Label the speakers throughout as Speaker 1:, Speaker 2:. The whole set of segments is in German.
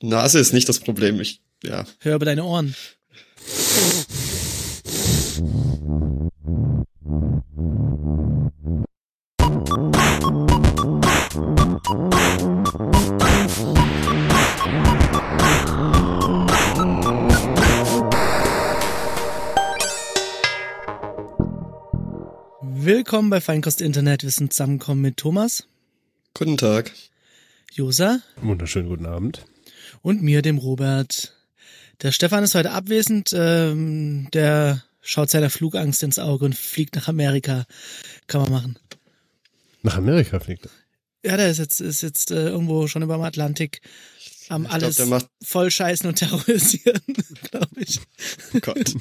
Speaker 1: Nase ist nicht das Problem. Ich, ja.
Speaker 2: Hör über deine Ohren. Willkommen bei Feinkost Internet. Wir sind zusammengekommen mit Thomas,
Speaker 1: Guten Tag.
Speaker 2: Josa
Speaker 3: Wunderschönen guten Abend.
Speaker 2: und mir, dem Robert. Der Stefan ist heute abwesend. Ähm, der schaut seiner Flugangst ins Auge und fliegt nach Amerika. Kann man machen.
Speaker 3: Nach Amerika fliegt er.
Speaker 2: Ja, der ist jetzt, ist jetzt äh, irgendwo schon über dem Atlantik am
Speaker 1: Ich
Speaker 2: alles
Speaker 1: glaub, der macht-
Speaker 2: voll scheißen und terrorisieren, glaube ich.
Speaker 1: Oh Gott.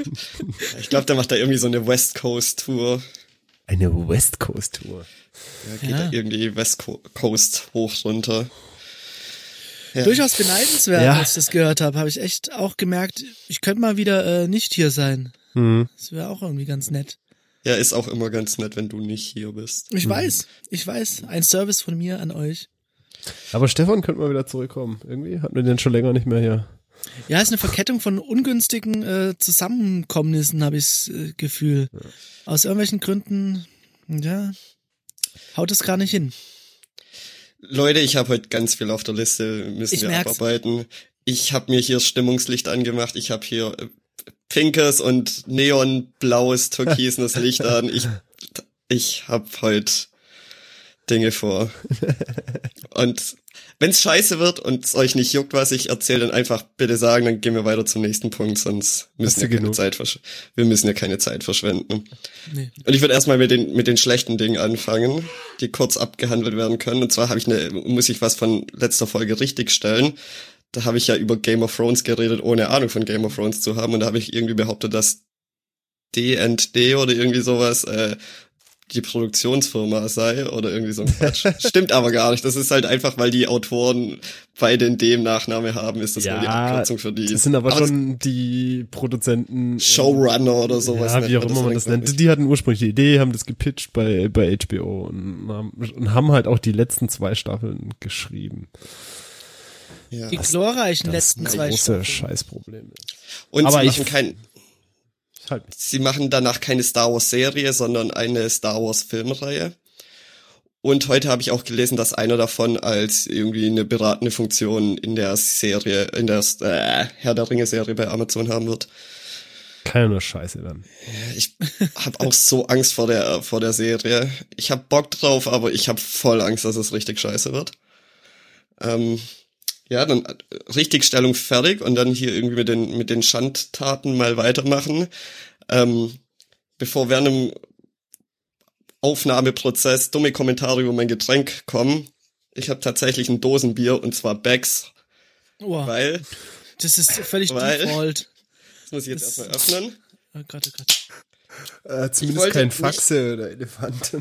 Speaker 1: ich glaube, der macht da irgendwie so eine West Coast Tour.
Speaker 3: Eine West Coast Tour.
Speaker 1: Ja, geht
Speaker 2: Ja.
Speaker 1: da irgendwie West Co Coast hoch runter. Ja.
Speaker 2: Durchaus beneidenswert,
Speaker 3: Ja.
Speaker 2: als ich das gehört habe. Habe ich echt auch gemerkt, ich könnte mal wieder äh, nicht hier sein.
Speaker 3: Hm.
Speaker 2: Das wäre auch irgendwie ganz nett.
Speaker 1: Ja, ist auch immer ganz nett, wenn du nicht hier bist.
Speaker 2: Ich weiß, ich weiß. Ein Service von mir an euch.
Speaker 3: Aber Stefan könnte mal wieder zurückkommen. Irgendwie hatten wir den schon länger nicht mehr hier.
Speaker 2: Ja, ist eine Verkettung von ungünstigen äh, Zusammenkommnissen, habe ich das äh, Gefühl. Aus irgendwelchen Gründen, ja, haut es gar nicht hin.
Speaker 1: Leute, ich habe heute ganz viel auf der Liste, müssen
Speaker 2: Ich
Speaker 1: wir
Speaker 2: merk's.
Speaker 1: abarbeiten. Ich habe mir hier das Stimmungslicht angemacht. Ich habe hier äh, pinkes und neonblaues, türkisenes Licht an. Ich, ich habe heute Dinge vor. Und wenn's scheiße wird und es euch nicht juckt, was ich erzähle, dann einfach bitte sagen, dann gehen wir weiter zum nächsten Punkt, sonst müssen wir keine
Speaker 3: genug?
Speaker 1: Zeit wir müssen ja keine Zeit verschwenden.
Speaker 2: Nee.
Speaker 1: Und ich würde erstmal mit den, mit den schlechten Dingen anfangen, die kurz abgehandelt werden können. Und zwar habe ich eine, muss ich was von letzter Folge richtigstellen. Da habe ich ja über Game of Thrones geredet, ohne Ahnung von Game of Thrones zu haben. Und da habe ich irgendwie behauptet, dass D&D oder irgendwie sowas äh, die Produktionsfirma sei oder irgendwie so ein Quatsch. Stimmt aber gar nicht. Das ist halt einfach, weil die Autoren beide in dem Nachname haben, ist das nur die Abkürzung für die.
Speaker 3: Das sind aber,
Speaker 1: Aber
Speaker 3: schon die Produzenten.
Speaker 1: Showrunner oder sowas.
Speaker 3: Ja, wie auch immer man das nennt. Die hatten ursprünglich die Idee, haben das gepitcht bei, bei HBO und haben, und haben halt auch die letzten zwei Staffeln geschrieben.
Speaker 1: Ja.
Speaker 2: Die glorreichen
Speaker 3: Das
Speaker 2: letzten zwei
Speaker 3: große
Speaker 2: Staffeln.
Speaker 3: Scheißproblem ist.
Speaker 1: Und
Speaker 3: Aber
Speaker 1: sie
Speaker 3: ich-
Speaker 1: machen kein,
Speaker 3: Halt.
Speaker 1: sie machen danach keine Star Wars Serie, sondern eine Star Wars Filmreihe. Und heute habe ich auch gelesen, dass einer davon als irgendwie eine beratende Funktion in der Serie, in der äh, Herr der Ringe Serie bei Amazon haben wird.
Speaker 3: Keine Scheiße dann.
Speaker 1: Ich habe auch so Angst vor der vor der Serie. Ich habe Bock drauf, aber ich habe voll Angst, dass es richtig scheiße wird. Ähm, ja, dann äh, Richtigstellung fertig und dann hier irgendwie mit den mit den Schandtaten mal weitermachen. Ähm, bevor während dem Aufnahmeprozess dumme Kommentare über mein Getränk kommen. Ich habe tatsächlich ein Dosenbier und zwar Becks,
Speaker 2: Wow,
Speaker 1: weil
Speaker 2: das ist völlig
Speaker 1: Weil-
Speaker 2: default.
Speaker 1: das muss ich jetzt
Speaker 2: Das-
Speaker 1: erstmal öffnen.
Speaker 2: Oh Gott, oh Gott.
Speaker 3: Äh, zumindest
Speaker 1: wollte
Speaker 3: kein
Speaker 1: nicht-
Speaker 3: Faxe oder Elefant.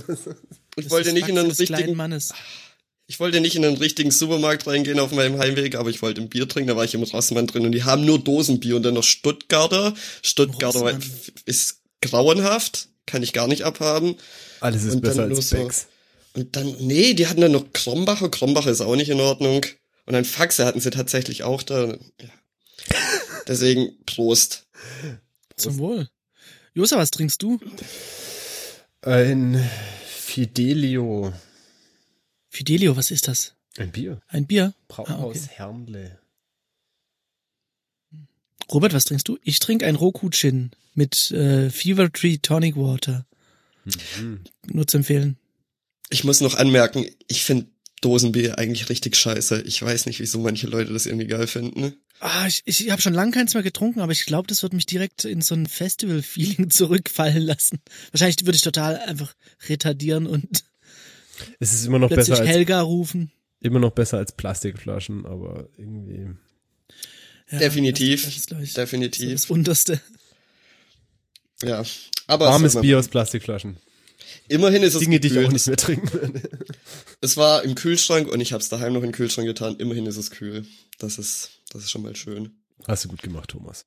Speaker 1: Ich
Speaker 2: Das
Speaker 1: wollte
Speaker 2: ist
Speaker 1: nicht in
Speaker 2: Faxe
Speaker 1: einen
Speaker 2: des kleinen
Speaker 1: richtigen
Speaker 2: Mannes.
Speaker 1: Ich wollte nicht in einen richtigen Supermarkt reingehen auf meinem Heimweg, aber ich wollte ein Bier trinken, da war ich im Rossmann drin und die haben nur Dosenbier und dann noch Stuttgarter. Stuttgarter
Speaker 2: Rossmann.
Speaker 1: ist grauenhaft, kann ich gar nicht abhaben.
Speaker 3: Alles ist
Speaker 1: Und dann
Speaker 3: besser
Speaker 1: nur
Speaker 3: als
Speaker 1: so-
Speaker 3: Becks.
Speaker 1: Und dann, nee, die hatten dann noch Krombacher, Krombacher ist auch nicht in Ordnung. Und dann Faxe hatten sie tatsächlich auch da. Ja. Deswegen Prost.
Speaker 2: Zum Wohl. Josa, was trinkst du?
Speaker 3: Ein Fidelio.
Speaker 2: Fidelio, was ist das?
Speaker 3: Ein Bier.
Speaker 2: Ein Bier?
Speaker 3: Brauhaus
Speaker 2: Ah, okay.
Speaker 3: Hernle.
Speaker 2: Robert, was trinkst du? Ich trinke ein Roku-Chin mit äh, Fever Tree Tonic Water. Nur zu empfehlen.
Speaker 1: Ich muss noch anmerken, ich finde Dosenbier eigentlich richtig scheiße. Ich weiß nicht, wieso manche Leute das irgendwie geil finden.
Speaker 2: Ah, ich, ich habe schon lange keins mehr getrunken, aber ich glaube, das wird mich direkt in so ein Festival-Feeling zurückfallen lassen. Wahrscheinlich würde ich total einfach retardieren und
Speaker 3: Es ist immer noch
Speaker 2: plötzlich
Speaker 3: besser als,
Speaker 2: Helga rufen.
Speaker 3: immer noch besser als Plastikflaschen, aber irgendwie.
Speaker 2: Ja,
Speaker 1: Definitiv.
Speaker 2: Das, das ist,
Speaker 1: Definitiv.
Speaker 2: das Unterste.
Speaker 1: Ja. Aber
Speaker 3: Warmes
Speaker 1: es war-
Speaker 3: Bier aus Plastikflaschen.
Speaker 1: Immerhin ist es
Speaker 3: Dinge, die ich
Speaker 1: gekühlt.
Speaker 3: auch nicht mehr trinken würde.
Speaker 1: Es war im Kühlschrank und ich habe es daheim noch in den Kühlschrank getan. Immerhin ist es kühl. Das ist, das ist schon mal schön.
Speaker 3: Hast du gut gemacht, Thomas.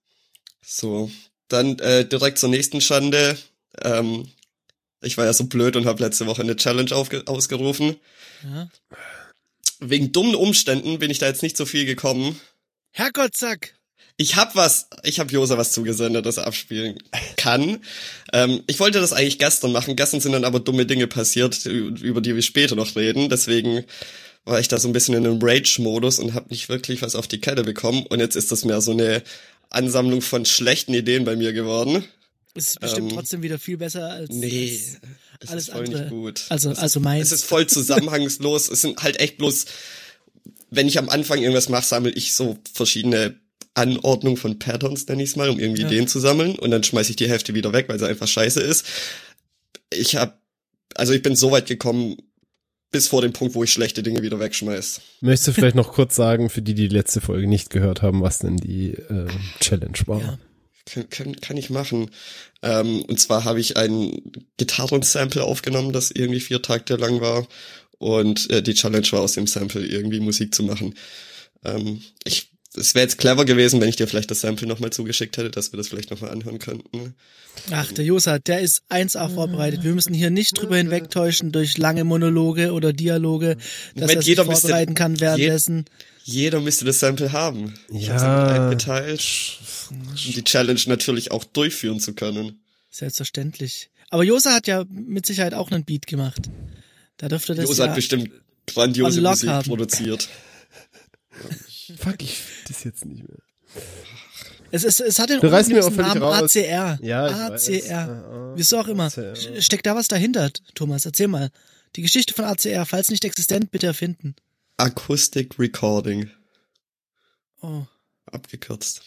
Speaker 1: So, dann äh, direkt zur nächsten Schande. Ähm, ich war ja so blöd und habe letzte Woche eine Challenge ausgerufen.
Speaker 2: Ja.
Speaker 1: wegen dummen Umständen bin ich da jetzt nicht so viel gekommen.
Speaker 2: Herrgott, zack.
Speaker 1: Ich hab was, ich hab Josa was zugesendet, das er abspielen kann. Ähm, ich wollte das eigentlich gestern machen. Gestern sind dann aber dumme Dinge passiert, über die wir später noch reden. Deswegen war ich da so ein bisschen in einem Rage-Modus und habe nicht wirklich was auf die Kette bekommen. Und jetzt ist das mehr so eine Ansammlung von schlechten Ideen bei mir geworden.
Speaker 2: Es ist bestimmt ähm, trotzdem wieder viel besser als,
Speaker 1: nee,
Speaker 2: als
Speaker 1: es
Speaker 2: alles
Speaker 1: ist voll
Speaker 2: andere.
Speaker 1: nicht gut.
Speaker 2: Also,
Speaker 1: es
Speaker 2: also
Speaker 1: ist,
Speaker 2: meins.
Speaker 1: Es ist voll zusammenhangslos. es sind halt echt bloß, wenn ich am Anfang irgendwas mache, sammle ich so verschiedene Anordnungen von Patterns, nenne ich es mal, um irgendwie
Speaker 2: Ja.
Speaker 1: Ideen zu sammeln. Und dann schmeiße ich die Hälfte wieder weg, weil sie einfach scheiße ist. Ich habe, also ich bin so weit gekommen, bis vor dem Punkt, wo ich schlechte Dinge wieder wegschmeiß.
Speaker 3: Möchtest du vielleicht noch kurz sagen, für die, die die letzte Folge nicht gehört haben, was denn die äh, Challenge war?
Speaker 2: Ja.
Speaker 1: Kann, kann, kann ich machen. Ähm, und zwar habe ich ein Gitarrensample aufgenommen, das irgendwie vier Takte lang war. Und äh, die Challenge war aus dem Sample irgendwie Musik zu machen. Ähm, ich, es wäre jetzt clever gewesen, wenn ich dir vielleicht das Sample nochmal zugeschickt hätte, dass wir das vielleicht nochmal anhören könnten.
Speaker 2: Ach, der Josa, der ist 1A vorbereitet. Wir müssen hier nicht drüber hinwegtäuschen durch lange Monologe oder Dialoge, dass
Speaker 1: Moment,
Speaker 2: er sich
Speaker 1: jeder müsste-
Speaker 2: vorbereiten kann währenddessen.
Speaker 1: Jeder müsste das Sample haben. Ich
Speaker 3: Ja.
Speaker 1: eingeteilt, um die Challenge natürlich auch durchführen zu können.
Speaker 2: Selbstverständlich. Aber Josa hat ja mit Sicherheit auch einen Beat gemacht. Da dürfte das
Speaker 1: Josa
Speaker 2: ja
Speaker 1: hat bestimmt grandiose Musik
Speaker 2: haben.
Speaker 1: produziert.
Speaker 3: Fuck, ich das jetzt nicht mehr.
Speaker 2: Es, es, es hat den
Speaker 3: Du reißt mir auch
Speaker 2: unglücklichen
Speaker 3: völlig
Speaker 2: Namen
Speaker 3: raus.
Speaker 2: ACR.
Speaker 3: Ja, ich
Speaker 2: ACR.
Speaker 3: weiß. Ah,
Speaker 2: Wieso auch immer.
Speaker 3: ACR.
Speaker 2: Steckt da was dahinter, Thomas? Erzähl mal. Die Geschichte von ACR, falls nicht existent, bitte erfinden.
Speaker 1: Acoustic Recording.
Speaker 2: Oh.
Speaker 1: Abgekürzt.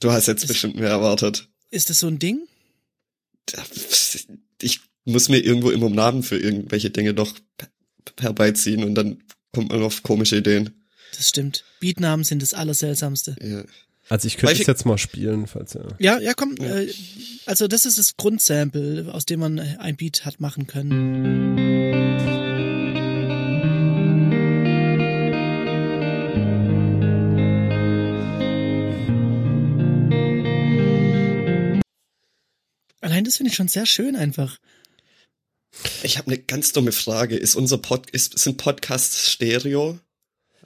Speaker 1: Du hast jetzt
Speaker 2: Ist-
Speaker 1: bestimmt mehr erwartet.
Speaker 2: Ist das so ein Ding?
Speaker 1: Ich muss mir irgendwo immer einen Namen für irgendwelche Dinge doch herbeiziehen und dann kommt man auf komische Ideen.
Speaker 2: Das stimmt. Beatnamen sind das Allerseltsamste.
Speaker 1: Ja.
Speaker 3: Also ich könnte es jetzt mal spielen, falls ja.
Speaker 2: Ja, ja, komm. Äh, also das ist das Grundsample, aus dem man ein Beat hat machen können. Allein das finde ich schon sehr schön einfach.
Speaker 1: Ich habe eine ganz dumme Frage. Ist unser Pod ist, sind Podcasts Stereo?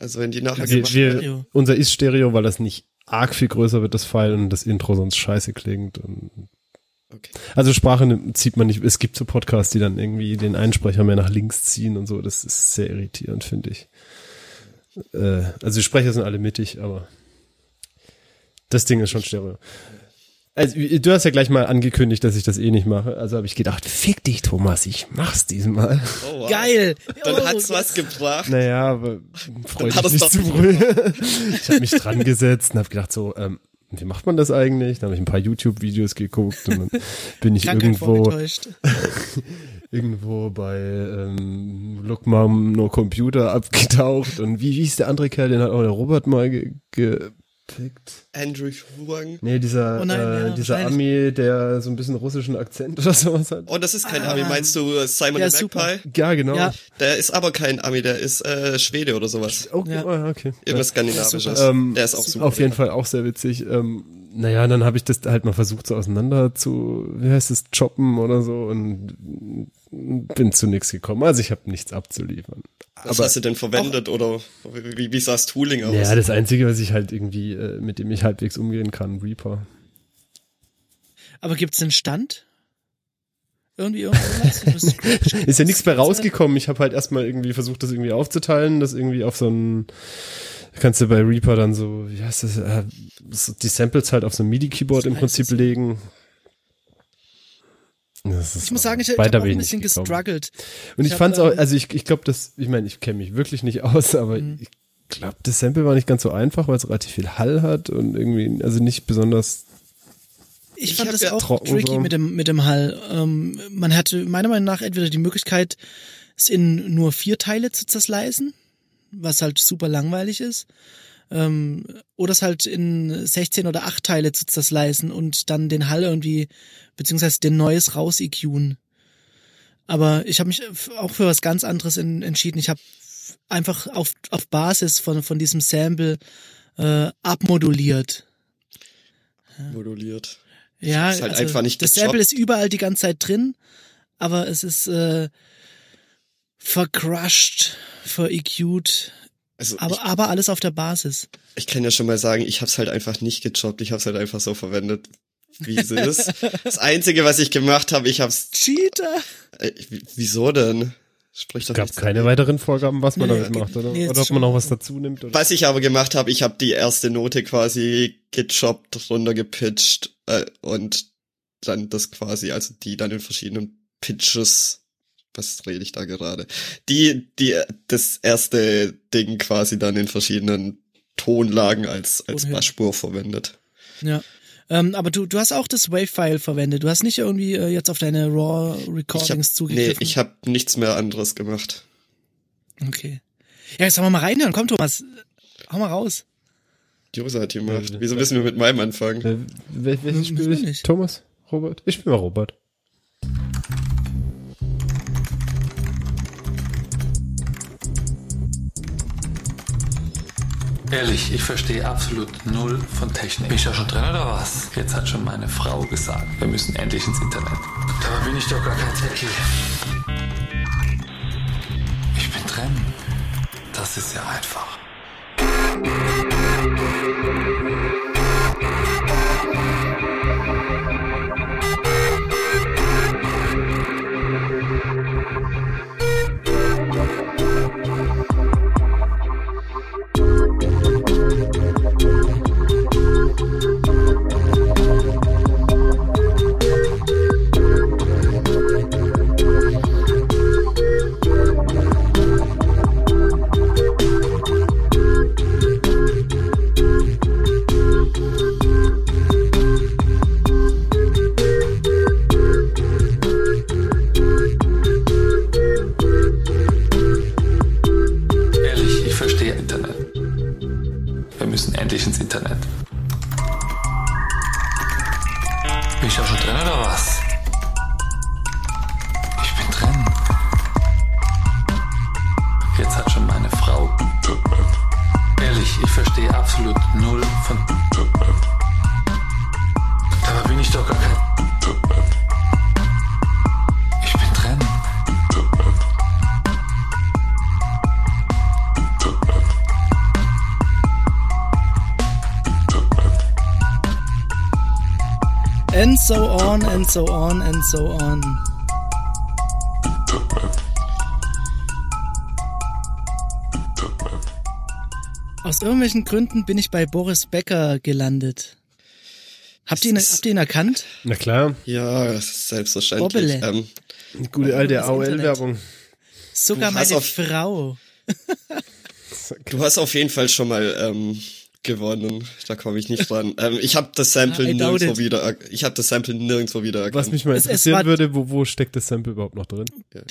Speaker 1: Also wenn die nachher
Speaker 3: Wir,
Speaker 1: gemacht
Speaker 3: wir, unser ist Stereo, weil das nicht arg viel größer wird, das File, und das Intro sonst scheiße klingt. Und
Speaker 1: Okay.
Speaker 3: also Sprache zieht man nicht, es gibt so Podcasts, die dann irgendwie den Einsprecher mehr nach links ziehen und so, das ist sehr irritierend, finde ich. Äh, also die Sprecher sind alle mittig, aber das Ding ist schon Stereo. Also, du hast ja gleich mal angekündigt, dass ich das eh nicht mache. Also habe ich gedacht, fick dich, Thomas, ich mach's diesmal.
Speaker 1: Oh, wow.
Speaker 2: Geil!
Speaker 1: Dann
Speaker 2: Oh,
Speaker 1: hat's was gebracht.
Speaker 3: Naja, aber freu
Speaker 1: hat
Speaker 3: dich
Speaker 1: es
Speaker 3: nicht zu früh. ich habe mich dran gesetzt und habe gedacht so, ähm, wie macht man das eigentlich? Dann habe ich ein paar YouTube-Videos geguckt und dann bin ich irgendwo irgendwo bei ähm, Look Mom No Computer abgetaucht und wie, wie ist der andere Kerl, den hat auch der Robert mal ge gepickt.
Speaker 1: Andrew Huang.
Speaker 3: Nee, dieser,
Speaker 2: Oh nein,
Speaker 3: äh,
Speaker 2: ja,
Speaker 3: dieser. Ami, der so ein bisschen russischen Akzent oder sowas hat.
Speaker 1: Oh, das ist kein
Speaker 2: Ah.
Speaker 1: Ami. Meinst du äh, Simon
Speaker 2: Ja,
Speaker 1: the
Speaker 2: super.
Speaker 1: Magpie?
Speaker 3: Ja, genau.
Speaker 2: Ja.
Speaker 1: Der ist aber kein Ami, der ist äh, Schwede oder sowas.
Speaker 3: Okay,
Speaker 2: Ja.
Speaker 3: ah, okay.
Speaker 1: Irgendwas Skandinavisches.
Speaker 3: Ähm,
Speaker 1: der ist auch super.
Speaker 3: Auf jeden Fall auch sehr witzig. Ähm, naja, dann habe ich das halt mal versucht, so auseinander zu, wie heißt es, choppen oder so und bin zu nichts gekommen. Also ich habe nichts abzuliefern.
Speaker 1: Was hast du denn verwendet oder wie, wie sah das Tooling aus?
Speaker 3: Ja, das Einzige, was ich halt irgendwie, äh, mit dem ich halbwegs umgehen kann, Reaper.
Speaker 2: Aber gibt's einen Stand? Irgendwie irgendwas?
Speaker 3: Ist ja nichts bei rausgekommen. Ich habe halt erstmal irgendwie versucht, das irgendwie aufzuteilen, das irgendwie auf so ein kannst du bei Reaper dann so, wie heißt das, äh, so die Samples halt auf so ein MIDI-Keyboard im Prinzip legen. Das ist
Speaker 2: Ich muss sagen, ich, ich habe auch ein bisschen
Speaker 3: gekommen.
Speaker 2: gestruggelt.
Speaker 3: Und ich,
Speaker 2: Ich hab,
Speaker 3: fand's auch,
Speaker 2: ähm,
Speaker 3: also ich, ich glaube, das, ich meine, ich kenne mich wirklich nicht aus, aber
Speaker 2: Mhm.
Speaker 3: ich glaube, das Sample war nicht ganz so einfach, weil es relativ viel Hall hat und irgendwie, also nicht besonders
Speaker 2: Ich,
Speaker 1: Ich
Speaker 2: fand das
Speaker 1: ja
Speaker 2: auch
Speaker 3: trocken
Speaker 2: tricky
Speaker 3: so.
Speaker 2: mit dem, mit dem Hall. Ähm, man hatte meiner Meinung nach entweder die Möglichkeit, es in nur vier Teile zu zerslicen, was halt super langweilig ist, ähm, oder es halt in 16 oder 8 Teile zu zerslicen und dann den Hall irgendwie, beziehungsweise den Neues raus EQen. Aber ich habe mich auch für was ganz anderes en entschieden. Ich habe einfach auf, auf Basis von, von diesem Sample äh, abmoduliert.
Speaker 1: Moduliert.
Speaker 2: Ja,
Speaker 1: Ist halt
Speaker 2: also
Speaker 1: einfach nicht
Speaker 2: das. Sample ist überall die ganze Zeit drin, aber es ist äh, vercrushed, ver-EQ'd,
Speaker 1: Also
Speaker 2: aber,
Speaker 1: ich,
Speaker 2: aber alles auf der Basis.
Speaker 1: ich kann ja schon mal sagen, ich habe es halt einfach nicht gejobbt, ich habe es halt einfach so verwendet, wie es ist. Das Einzige, was ich gemacht habe, ich habe es...
Speaker 2: Cheater!
Speaker 1: Äh, wieso denn? Sprich doch
Speaker 3: Es gab keine
Speaker 1: dagegen.
Speaker 3: weiteren Vorgaben, was man
Speaker 2: Nee,
Speaker 3: damit macht, oder?
Speaker 2: nee,
Speaker 3: oder ob
Speaker 2: schon.
Speaker 3: man noch was dazu nimmt. Oder?
Speaker 1: Was ich aber gemacht habe, ich habe die erste Note quasi gejobbt, runtergepitcht äh, und dann das quasi, also die dann in verschiedenen Pitches, was rede ich da gerade? Die, die, das erste Ding quasi dann in verschiedenen Tonlagen als, als. Bassspur verwendet.
Speaker 2: Ja. Ähm, aber du, du hast auch das Wave-File verwendet. Du hast nicht irgendwie äh, jetzt auf deine RAW-Recordings
Speaker 1: nee,
Speaker 2: zugegriffen.
Speaker 1: ich habe nichts mehr anderes gemacht.
Speaker 2: Okay. Ja, jetzt sollen wir mal reinhören. Komm, Thomas. Hau mal raus.
Speaker 1: Josa hat gemacht.
Speaker 3: Ja,
Speaker 1: Wieso müssen wir mit meinem anfangen?
Speaker 3: Äh, wel welches Spiel
Speaker 2: nicht.
Speaker 3: Thomas? Robert? Ich bin mal Robert.
Speaker 4: Ehrlich, ich verstehe absolut null von Technik. Bin ich ja schon drin oder was? Jetzt hat schon meine Frau gesagt, wir müssen endlich ins Internet. Dabei bin ich doch gar kein Techie. Ich bin drin. Das ist ja einfach.
Speaker 2: So on, and so on.
Speaker 4: Internet. Internet.
Speaker 2: Aus irgendwelchen Gründen bin ich bei Boris Becker gelandet. Habt ihr ihn, habt ihr ihn erkannt?
Speaker 3: Na klar,
Speaker 1: Ja, selbstverständlich.
Speaker 2: Bobbele.
Speaker 1: Ähm,
Speaker 3: gute alte. AOL-Werbung.
Speaker 2: Sogar meine
Speaker 1: auf-
Speaker 2: Frau.
Speaker 1: Du hast auf jeden Fall schon mal ähm, gewonnen. Da komme ich nicht dran. ähm, ich habe das Sample
Speaker 2: I doubt
Speaker 1: nirgendwo
Speaker 2: it.
Speaker 1: wieder. Ich habe das Sample nirgendwo wieder erkannt.
Speaker 3: Was mich mal
Speaker 2: Es- es
Speaker 3: interessieren
Speaker 2: war-
Speaker 3: würde, wo, wo steckt das Sample überhaupt noch drin?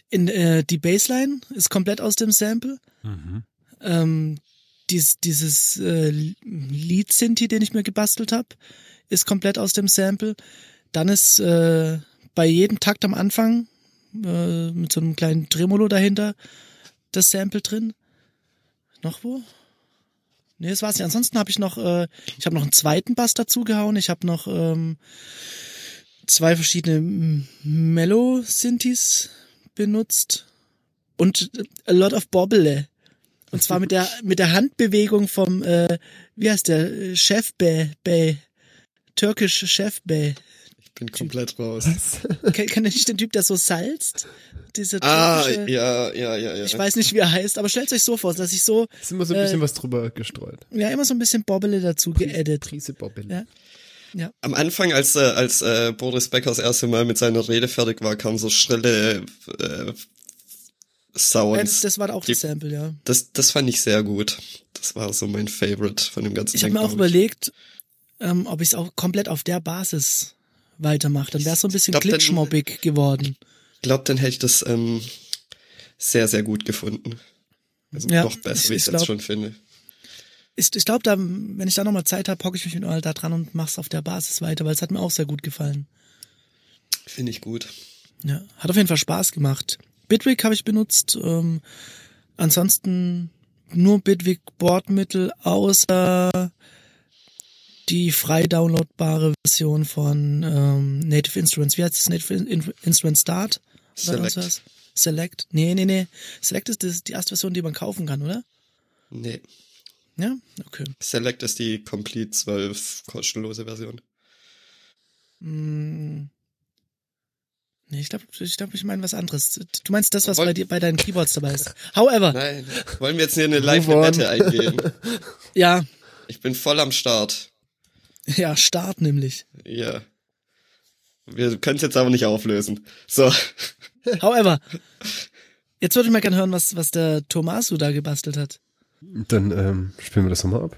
Speaker 2: In, äh, die Bassline ist komplett aus dem Sample. Ähm, dies, dieses äh, Lead-Synthi, den ich mir gebastelt habe, ist komplett aus dem Sample. Dann ist äh, bei jedem Takt am Anfang äh, mit so einem kleinen Tremolo dahinter das Sample drin. Noch wo? Nee, das war's nicht. Ansonsten habe ich noch, äh, ich habe noch einen zweiten Bass dazugehauen. Ich habe noch ähm, zwei verschiedene Mellow-Synthes benutzt und a lot of Bobble. Und zwar mit der mit der Handbewegung vom äh, wie heißt der äh, Chef Bey Bey türkisch Chef Bey.
Speaker 1: Ich bin komplett raus.
Speaker 2: Kennt ihr nicht den Typ, der so salzt? Diese
Speaker 1: Ah, ja, ja, ja, ja.
Speaker 2: ich weiß nicht, wie er heißt, aber stellt euch so vor, dass ich so
Speaker 3: Ist immer so ein
Speaker 2: Äh,
Speaker 3: bisschen was drüber gestreut.
Speaker 2: ja immer so ein bisschen Bobble dazu geedit.
Speaker 3: Prise Bobbin.
Speaker 2: Ja.
Speaker 1: Am Anfang, als, äh, als äh, Boris Becker das erste Mal mit seiner Rede fertig war, kamen so schrille äh,
Speaker 2: Ja,
Speaker 1: Sounds.
Speaker 2: das, das war auch
Speaker 1: Die-
Speaker 2: das Sample, ja.
Speaker 1: das, das fand ich sehr gut. Das war so mein Favorite von dem ganzen
Speaker 2: Ich habe mir auch überlegt, ähm, ob ich es auch komplett auf der Basis weitermache. Dann wäre es so ein bisschen glitchmobbig geworden.
Speaker 1: Ich glaube, dann hätte ich das ähm, sehr, sehr gut gefunden. Also
Speaker 2: Ja,
Speaker 1: noch besser,
Speaker 2: ich-
Speaker 1: wie ich es jetzt schon finde.
Speaker 2: Ich, ich glaube, da, wenn ich da nochmal Zeit habe, hocke ich mich mal da dran und mach's auf der Basis weiter, weil es hat mir auch sehr gut gefallen.
Speaker 1: Finde ich gut.
Speaker 2: Ja, hat auf jeden Fall Spaß gemacht. Bitwig habe ich benutzt. Ähm, ansonsten nur Bitwig Bordmittel, außer die frei downloadbare Version von ähm, Native Instruments. Wie heißt das? Native In Instrument Start? Oder
Speaker 1: Select.
Speaker 2: sonst was? Select? Nee, nee, nee. Select ist das, die erste Version, die man kaufen kann, oder?
Speaker 1: Nee.
Speaker 2: Ja? Okay.
Speaker 1: Select ist die Complete 12 kostenlose Version.
Speaker 2: Mm. Nee, ich glaube, ich, glaub, ich meine was anderes. Du meinst das, was
Speaker 1: Woll-
Speaker 2: bei, dir, bei deinen Keyboards dabei ist. However,
Speaker 1: Nein, wollen wir jetzt hier eine live. Wette eingehen?
Speaker 2: ja,
Speaker 1: Ich bin voll am Start.
Speaker 2: ja, Start nämlich.
Speaker 1: Ja. Wir können es jetzt aber nicht auflösen. So.
Speaker 2: However, jetzt würde ich mal gerne hören, was, was der Tomasu da gebastelt hat.
Speaker 3: Dann ähm, spielen wir das nochmal ab.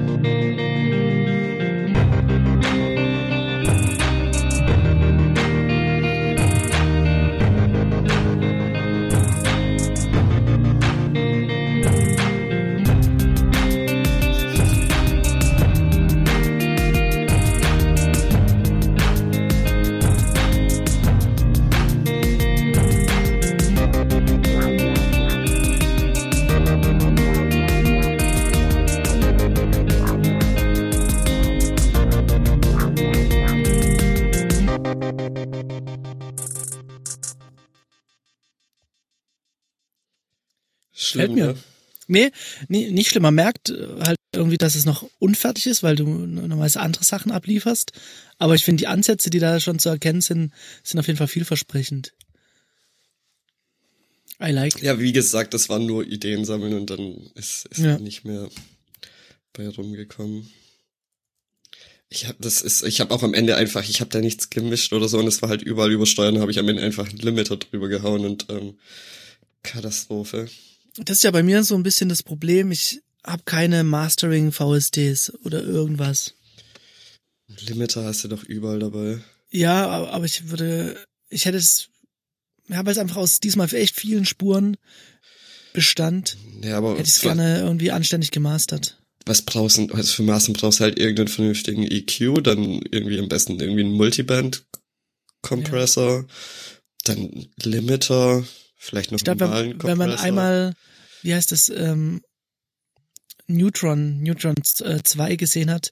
Speaker 1: Schlimm,
Speaker 2: mir.
Speaker 1: ne?
Speaker 2: Nee, nee, nicht schlimm. Man merkt äh, halt irgendwie, dass es noch unfertig ist, weil du normalerweise andere Sachen ablieferst. Aber ich finde, die Ansätze, die da schon zu erkennen sind, sind auf jeden Fall vielversprechend. I like.
Speaker 1: Ja, wie gesagt, das waren nur Ideen sammeln und dann ist, ist
Speaker 2: Ja.
Speaker 1: nicht mehr bei rumgekommen. Ich habe das ist, ich habe auch am Ende einfach, ich habe da nichts gemischt oder so und es war halt überall übersteuern, habe ich am Ende einfach einen Limiter drüber gehauen und ähm, Katastrophe.
Speaker 2: Das ist ja bei mir so ein bisschen das Problem. Ich habe keine Mastering-VSTs oder irgendwas.
Speaker 1: Limiter hast du doch überall dabei.
Speaker 2: Ja, aber ich würde, ich hätte es, ja, weil es einfach aus diesmal echt vielen Spuren bestand,
Speaker 1: Ja, aber
Speaker 2: hätte ich es gerne irgendwie anständig gemastert.
Speaker 1: was brauchst du, also für Mastern brauchst du halt irgendeinen vernünftigen EQ, dann irgendwie am besten irgendwie einen Multiband-Kompressor, dann Limiter, vielleicht noch
Speaker 2: Ich
Speaker 1: normalen
Speaker 2: wenn, wenn man einmal, wie heißt das, ähm, Neutron, Neutron 2 gesehen hat,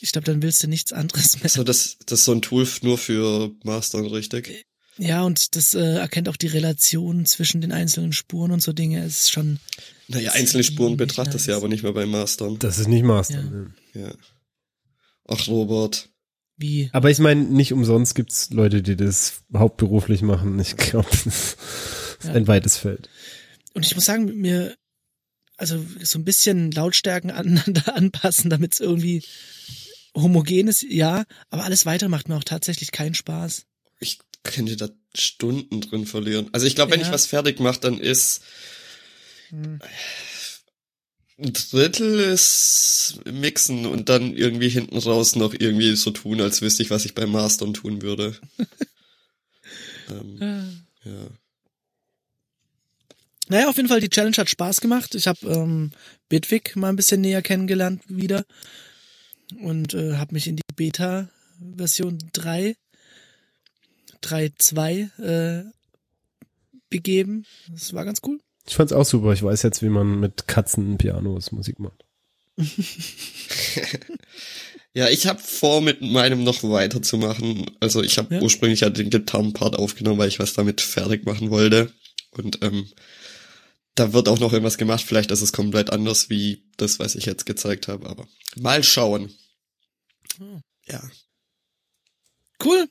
Speaker 2: ich glaube, dann willst du nichts anderes mehr.
Speaker 1: So, das, das ist so ein Tool nur für Mastern, richtig?
Speaker 2: Ja, und das äh, erkennt auch die Relation zwischen den einzelnen Spuren und so Dinge. Es ist schon,
Speaker 1: Naja, einzelne Spuren betrachtest du ja aber nicht mehr beim Mastern.
Speaker 3: Das ist nicht Master.
Speaker 2: Ja.
Speaker 3: ne.
Speaker 1: Ja. Ach, Robert.
Speaker 2: Wie,
Speaker 3: Aber ich meine, nicht umsonst gibt's Leute, die das hauptberuflich machen. Ich glaube, das ist
Speaker 2: Ja.
Speaker 3: ein weites Feld.
Speaker 2: Und ich muss sagen, mir, also so ein bisschen Lautstärken aneinander anpassen, damit es irgendwie homogen ist, ja, aber alles weiter macht mir auch tatsächlich keinen Spaß.
Speaker 1: Ich könnte da Stunden drin verlieren. Also ich glaube, wenn
Speaker 2: Ja.
Speaker 1: ich was fertig mache, dann ist
Speaker 2: Hm.
Speaker 1: Ein Drittel ist mixen und dann irgendwie hinten raus noch irgendwie so tun, als wüsste ich, was ich beim Mastern tun würde. ähm, ja.
Speaker 2: Naja, auf jeden Fall, die Challenge hat Spaß gemacht. Ich habe ähm, Bitwig mal ein bisschen näher kennengelernt wieder und äh, habe mich in die Beta-Version 3, 3.2 äh, begeben. Das war ganz cool.
Speaker 3: Ich fand's auch super. Ich weiß jetzt, wie man mit Katzen Pianos Musik macht.
Speaker 1: Ja, ich habe vor, mit meinem noch weiterzumachen. Also ich habe
Speaker 2: Ja.
Speaker 1: ursprünglich ja den Gitarrenpart aufgenommen, weil ich was damit fertig machen wollte. Und ähm, da wird auch noch irgendwas gemacht. Vielleicht ist es komplett anders wie das, was ich jetzt gezeigt habe. Aber mal schauen.
Speaker 2: Hm.
Speaker 1: Ja.
Speaker 2: Cool.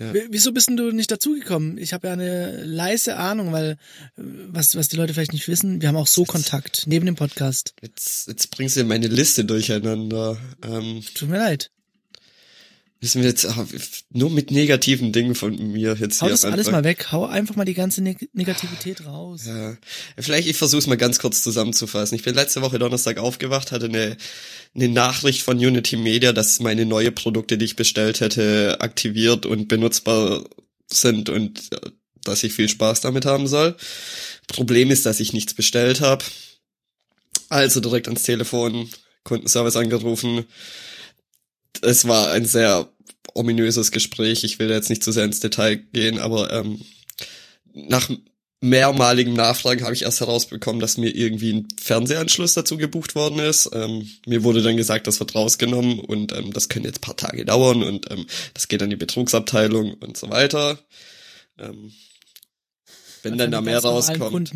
Speaker 1: Ja.
Speaker 2: Wieso bist denn du nicht dazugekommen? Ich habe ja eine leise Ahnung, weil äh, was was die Leute vielleicht nicht wissen, wir haben auch so Kontakt neben dem Podcast.
Speaker 1: Jetzt, jetzt bringst du meine Liste durcheinander. Ähm,
Speaker 2: Tut mir leid.
Speaker 1: Müssen wir jetzt ah, nur mit negativen Dingen von mir jetzt
Speaker 2: Hau
Speaker 1: hier
Speaker 2: das alles mal weg. Hau einfach mal die ganze Neg Negativität raus.
Speaker 1: Ja, vielleicht ich versuche es mal ganz kurz zusammenzufassen. Ich bin letzte Woche Donnerstag aufgewacht, hatte eine, eine Nachricht von Unity Media, dass meine neue Produkte, die ich bestellt hätte, aktiviert und benutzbar sind und äh, dass ich viel Spaß damit haben soll. Problem ist, dass ich nichts bestellt habe. Also direkt ans Telefon, Kundenservice angerufen. Es war ein sehr ominöses Gespräch. Ich will jetzt nicht zu sehr ins Detail gehen, aber ähm, nach mehrmaligen Nachfragen habe ich erst herausbekommen, dass mir irgendwie ein Fernsehanschluss dazu gebucht worden ist. Ähm, mir wurde dann gesagt, das wird rausgenommen und ähm, das können jetzt paar Tage dauern und ähm, das geht an die Betrugsabteilung und so weiter. Ähm, wenn dann da mehr rauskommt.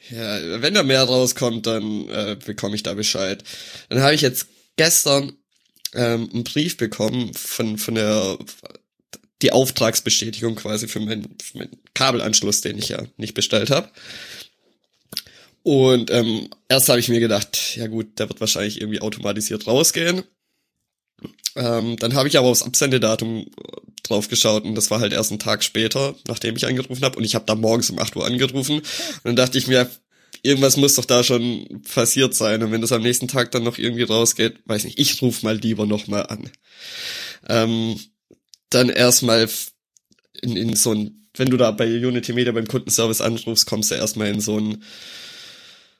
Speaker 1: Ja, wenn da mehr rauskommt, dann äh, bekomme ich da Bescheid. Dann habe ich jetzt gestern ähm, einen Brief bekommen von von der die Auftragsbestätigung quasi für meinen, für meinen Kabelanschluss, den ich ja nicht bestellt habe. Und ähm, erst habe ich mir gedacht, ja gut, der wird wahrscheinlich irgendwie automatisiert rausgehen. Ähm, dann habe ich aber aufs Absendedatum drauf geschaut und das war halt erst ein Tag später, nachdem ich angerufen habe. Und ich habe da morgens um 8 Uhr angerufen. Und dann dachte ich mir, irgendwas muss doch da schon passiert sein. Und wenn das am nächsten Tag dann noch irgendwie rausgeht, weiß nicht, ich ruf mal lieber nochmal an. Ähm, dann erstmal in, in so ein, wenn du da bei Unity Media beim Kundenservice anrufst, kommst du erstmal in so ein,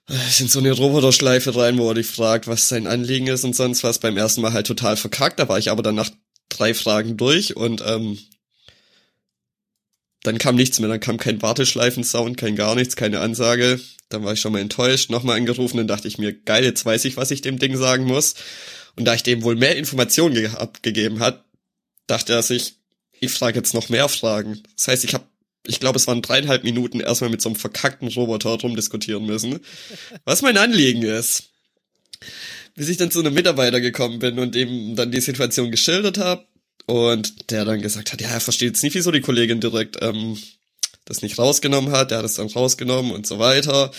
Speaker 1: äh, in so eine Roboterschleife rein, wo er dich fragt, was sein Anliegen ist und sonst was. Beim ersten Mal halt total verkackt, da war ich aber dann nach drei Fragen durch und ähm, dann kam nichts mehr, dann kam kein Warteschleifen-Sound, kein gar nichts, keine Ansage. Dann war ich schon mal enttäuscht, nochmal angerufen, dann dachte ich mir, geil, jetzt weiß ich, was ich dem Ding sagen muss. Und da ich dem wohl mehr Informationen ge gegeben hat, dachte er sich, ich frage jetzt noch mehr Fragen. Das heißt, ich habe, ich glaube, es waren dreieinhalb Minuten erstmal mit so einem verkackten Roboter rumdiskutieren müssen, was mein Anliegen ist. Bis ich dann zu einem Mitarbeiter gekommen bin und ihm dann die Situation geschildert habe und der dann gesagt hat, ja, er versteht jetzt nicht, wieso die Kollegin direkt ähm, das nicht rausgenommen hat, der hat es dann rausgenommen und so weiter.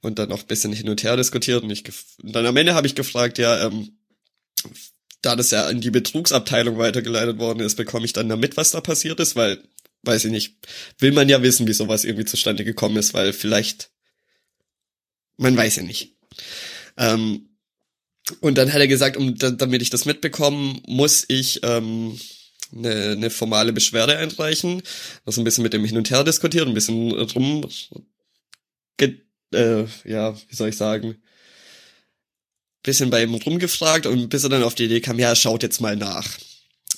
Speaker 1: Und dann ein bisschen hin und her diskutiert. Und, ich und dann am Ende habe ich gefragt, ja, ähm, da das ja in die Betrugsabteilung weitergeleitet worden ist, bekomme ich dann damit, was da passiert ist, weil, weiß ich nicht, will man ja wissen, wie sowas irgendwie zustande gekommen ist, weil vielleicht, man weiß ja nicht. Ähm, und dann hat er gesagt, um, damit ich das mitbekomme, muss ich ähm, eine, eine formale Beschwerde einreichen. Das ein bisschen mit dem Hin und Her diskutiert, ein bisschen rum, äh, ja, wie soll ich sagen, bisschen bei ihm rumgefragt und bis er dann auf die Idee kam, ja, schaut jetzt mal nach,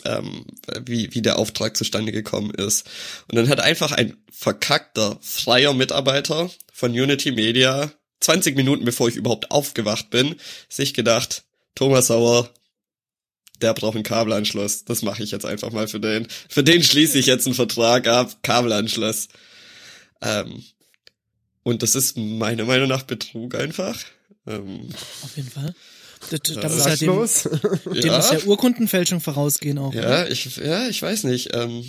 Speaker 1: ähm, wie, wie der Auftrag zustande gekommen ist. Und dann hat einfach ein verkackter, freier Mitarbeiter von Unity Media, 20 Minuten bevor ich überhaupt aufgewacht bin, sich gedacht, Thomas Sauer, der braucht einen Kabelanschluss. Das mache ich jetzt einfach mal für den. Für den schließe ich jetzt einen Vertrag ab. Kabelanschluss. Ähm, und das ist meiner Meinung nach Betrug einfach. Ähm,
Speaker 2: Auf jeden Fall. Da, da muss ja dem, dem ja. muss ja Urkundenfälschung vorausgehen auch.
Speaker 1: Ja, oder? ich, ja, ich weiß nicht. Ähm,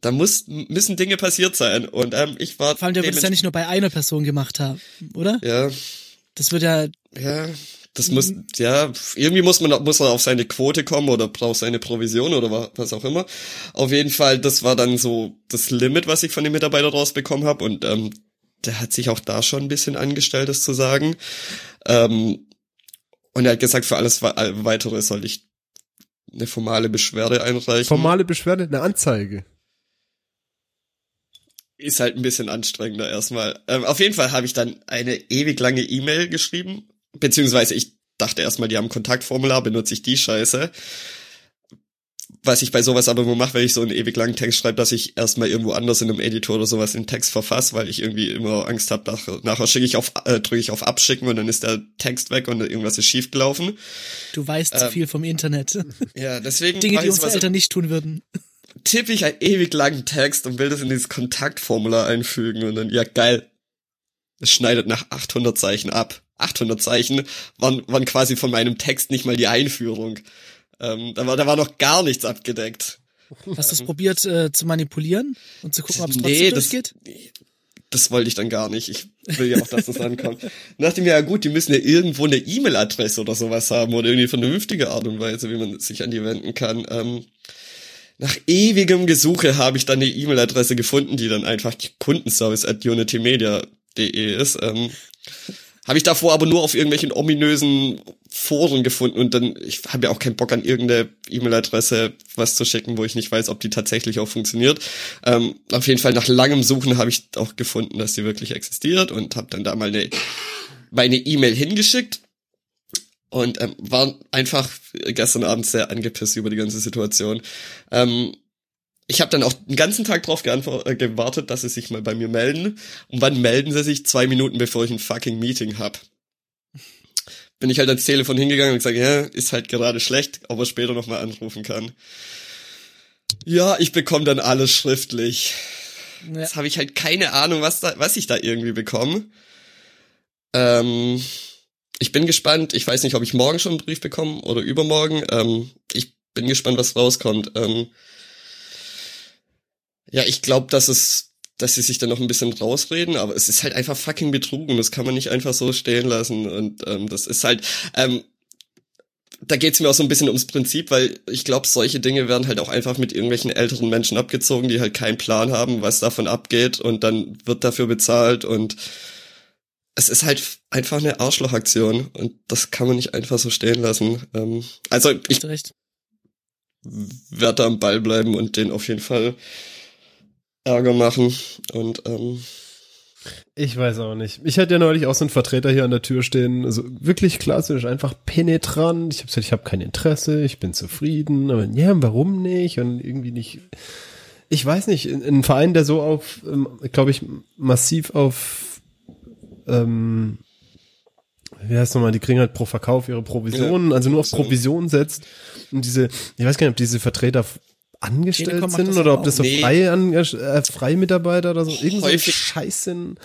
Speaker 1: da muss, müssen Dinge passiert sein. Und ähm, ich war.
Speaker 2: Vor allem, der wird es ja nicht nur bei einer Person gemacht haben, oder?
Speaker 1: Ja.
Speaker 2: Das wird ja.
Speaker 1: Ja, das muss, ja, irgendwie muss man, muss er auf seine Quote kommen oder braucht seine Provision oder was auch immer. Auf jeden Fall, das war dann so das Limit, was ich von dem Mitarbeiter rausbekommen habe. Und ähm, der hat sich auch da schon ein bisschen angestellt, das zu sagen. Ähm, und er hat gesagt, für alles weitere soll ich eine formale Beschwerde einreichen.
Speaker 3: Formale Beschwerde, eine Anzeige.
Speaker 1: Ist halt ein bisschen anstrengender erstmal. Ähm, auf jeden Fall habe ich dann eine ewig lange E-Mail geschrieben, beziehungsweise ich dachte erstmal, die haben ein Kontaktformular, benutze ich die Scheiße was ich bei sowas aber immer mache, wenn ich so einen ewig langen Text schreibe, dass ich erstmal irgendwo anders in einem Editor oder sowas den Text verfasse, weil ich irgendwie immer Angst habe, nach, nachher schicke ich auf, äh, drücke ich auf Abschicken und dann ist der Text weg und irgendwas ist schief gelaufen.
Speaker 2: Du weißt ähm, zu viel vom Internet.
Speaker 1: Ja, deswegen.
Speaker 2: Dinge, die unsere Eltern nicht tun würden.
Speaker 1: Tippe ich einen ewig langen Text und will das in dieses Kontaktformular einfügen und dann, ja geil. Es schneidet nach 800 Zeichen ab. 800 Zeichen waren, waren quasi von meinem Text nicht mal die Einführung. Ähm, da, war, da war noch gar nichts abgedeckt.
Speaker 2: Hast du es probiert äh, zu manipulieren und zu gucken, ob es trotzdem nee,
Speaker 1: das,
Speaker 2: durchgeht?
Speaker 1: Das wollte ich dann gar nicht. Ich will ja auch, dass das ankommt. Mir, ja gut, die müssen ja irgendwo eine E-Mail-Adresse oder sowas haben oder irgendwie vernünftige Art und Weise, wie man sich an die wenden kann. Ähm, nach ewigem Gesuche habe ich dann eine E-Mail-Adresse gefunden, die dann einfach kundenservice at unitymedia.de ist. Ähm, habe ich davor aber nur auf irgendwelchen ominösen Foren gefunden und dann, ich habe ja auch keinen Bock an irgendeine E-Mail-Adresse was zu schicken, wo ich nicht weiß, ob die tatsächlich auch funktioniert. Ähm, auf jeden Fall nach langem Suchen habe ich auch gefunden, dass sie wirklich existiert und habe dann da mal eine, meine E-Mail hingeschickt und ähm, war einfach gestern Abend sehr angepisst über die ganze Situation. Ähm, ich habe dann auch den ganzen Tag drauf äh, gewartet, dass sie sich mal bei mir melden. Und wann melden sie sich? Zwei Minuten bevor ich ein fucking Meeting hab. Bin ich halt ans Telefon hingegangen und gesagt, ja, ist halt gerade schlecht, ob er später nochmal anrufen kann. Ja, ich bekomme dann alles schriftlich. Ja. Jetzt habe ich halt keine Ahnung, was da, was ich da irgendwie bekomme. Ähm, ich bin gespannt. Ich weiß nicht, ob ich morgen schon einen Brief bekomme oder übermorgen. Ähm, ich bin gespannt, was rauskommt. Ähm, ja, ich glaube, dass es, dass sie sich dann noch ein bisschen rausreden, aber es ist halt einfach fucking Betrug und das kann man nicht einfach so stehen lassen. Und ähm, das ist halt, ähm, da geht's mir auch so ein bisschen ums Prinzip, weil ich glaube, solche Dinge werden halt auch einfach mit irgendwelchen älteren Menschen abgezogen, die halt keinen Plan haben, was davon abgeht und dann wird dafür bezahlt und es ist halt einfach eine Arschlochaktion und das kann man nicht einfach so stehen lassen. Ähm, also ich werde da am Ball bleiben und den auf jeden Fall Ärger machen und ähm,
Speaker 3: ich weiß auch nicht. Ich hatte ja neulich auch so einen Vertreter hier an der Tür stehen, also wirklich klassisch, einfach penetrant. Ich habe gesagt, ich habe kein Interesse, ich bin zufrieden. Aber ja, warum nicht? Und irgendwie nicht. Ich weiß nicht, ein Verein, der so auf, ähm, glaube ich, massiv auf ähm, wie heißt nochmal, die kriegen halt pro Verkauf ihre Provisionen, ja, also nur auf Provision setzt und diese, ich weiß gar nicht, ob diese Vertreter angestellt sind oder ob das so nee. freie, äh, freie Mitarbeiter oder so, irgend so Scheiß sind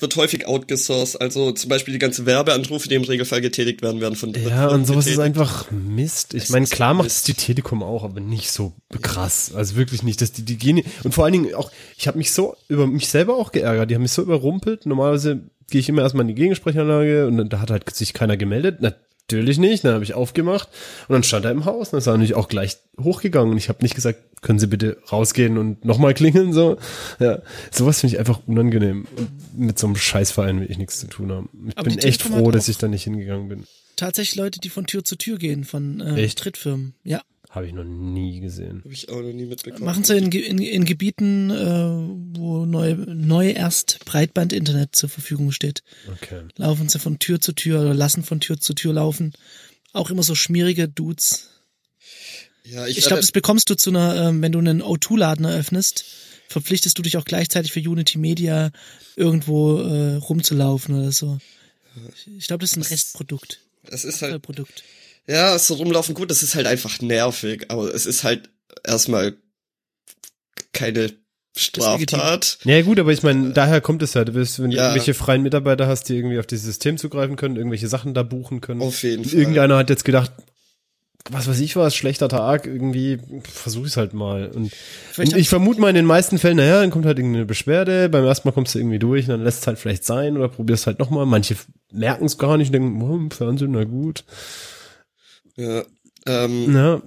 Speaker 1: wird häufig outgesourced. Also zum Beispiel die ganze Werbeanrufe, die im Regelfall getätigt werden, werden von
Speaker 3: Ja, und sowas getätigt. ist einfach Mist. Ich meine, klar macht es die Telekom auch, aber nicht so krass. Also wirklich nicht, dass die, die gehen, und vor allen Dingen auch, ich habe mich so über mich selber auch geärgert. Die haben mich so überrumpelt. Normalerweise gehe ich immer erstmal in die Gegensprechanlage und da hat halt sich keiner gemeldet. Natürlich nicht. Dann habe ich aufgemacht und dann stand er im Haus. Und dann ist er natürlich auch gleich hochgegangen. Und ich habe nicht gesagt, können Sie bitte rausgehen und nochmal klingeln? So, ja, sowas finde ich einfach unangenehm. Und mit so einem Scheißverein will ich nichts zu tun haben. Ich Aber bin echt froh, dass ich da nicht hingegangen bin.
Speaker 2: Tatsächlich Leute, die von Tür zu Tür gehen, von äh? Trittfirmen. Ja.
Speaker 3: Habe ich noch nie gesehen.
Speaker 1: Habe ich auch noch nie mitbekommen.
Speaker 2: Machen sie in, in, in Gebieten, äh, wo neu, neu erst Breitband-Internet zur Verfügung steht. Okay. Laufen sie von Tür zu Tür oder lassen von Tür zu Tür laufen. Auch immer so schmierige Dudes. Ja, ich, ich glaube, das bekommst du zu einer, äh, wenn du einen O2-Laden eröffnest, verpflichtest du dich auch gleichzeitig für Unity Media irgendwo äh, rumzulaufen oder so. Ich glaube, das ist ein Restprodukt.
Speaker 1: Das ist halt. Produkt. Ja, so rumlaufen gut, das ist halt einfach nervig, aber es ist halt erstmal keine Straftat.
Speaker 3: Ja gut, aber ich meine, daher kommt es ja. Du wirst, wenn ja. du irgendwelche freien Mitarbeiter hast, die irgendwie auf dieses System zugreifen können, irgendwelche Sachen da buchen können.
Speaker 1: Auf jeden
Speaker 3: Fall. Irgendeiner hat jetzt gedacht, was weiß ich was, schlechter Tag, irgendwie versuch ich halt mal. Und, und ich vermute mal in den meisten Fällen, naja, dann kommt halt irgendeine Beschwerde, beim ersten Mal kommst du irgendwie durch und dann lässt es halt vielleicht sein oder probierst halt nochmal. Manche merken es gar nicht und denken, oh, Fernsehen, na gut.
Speaker 1: Ja. Ähm, ja.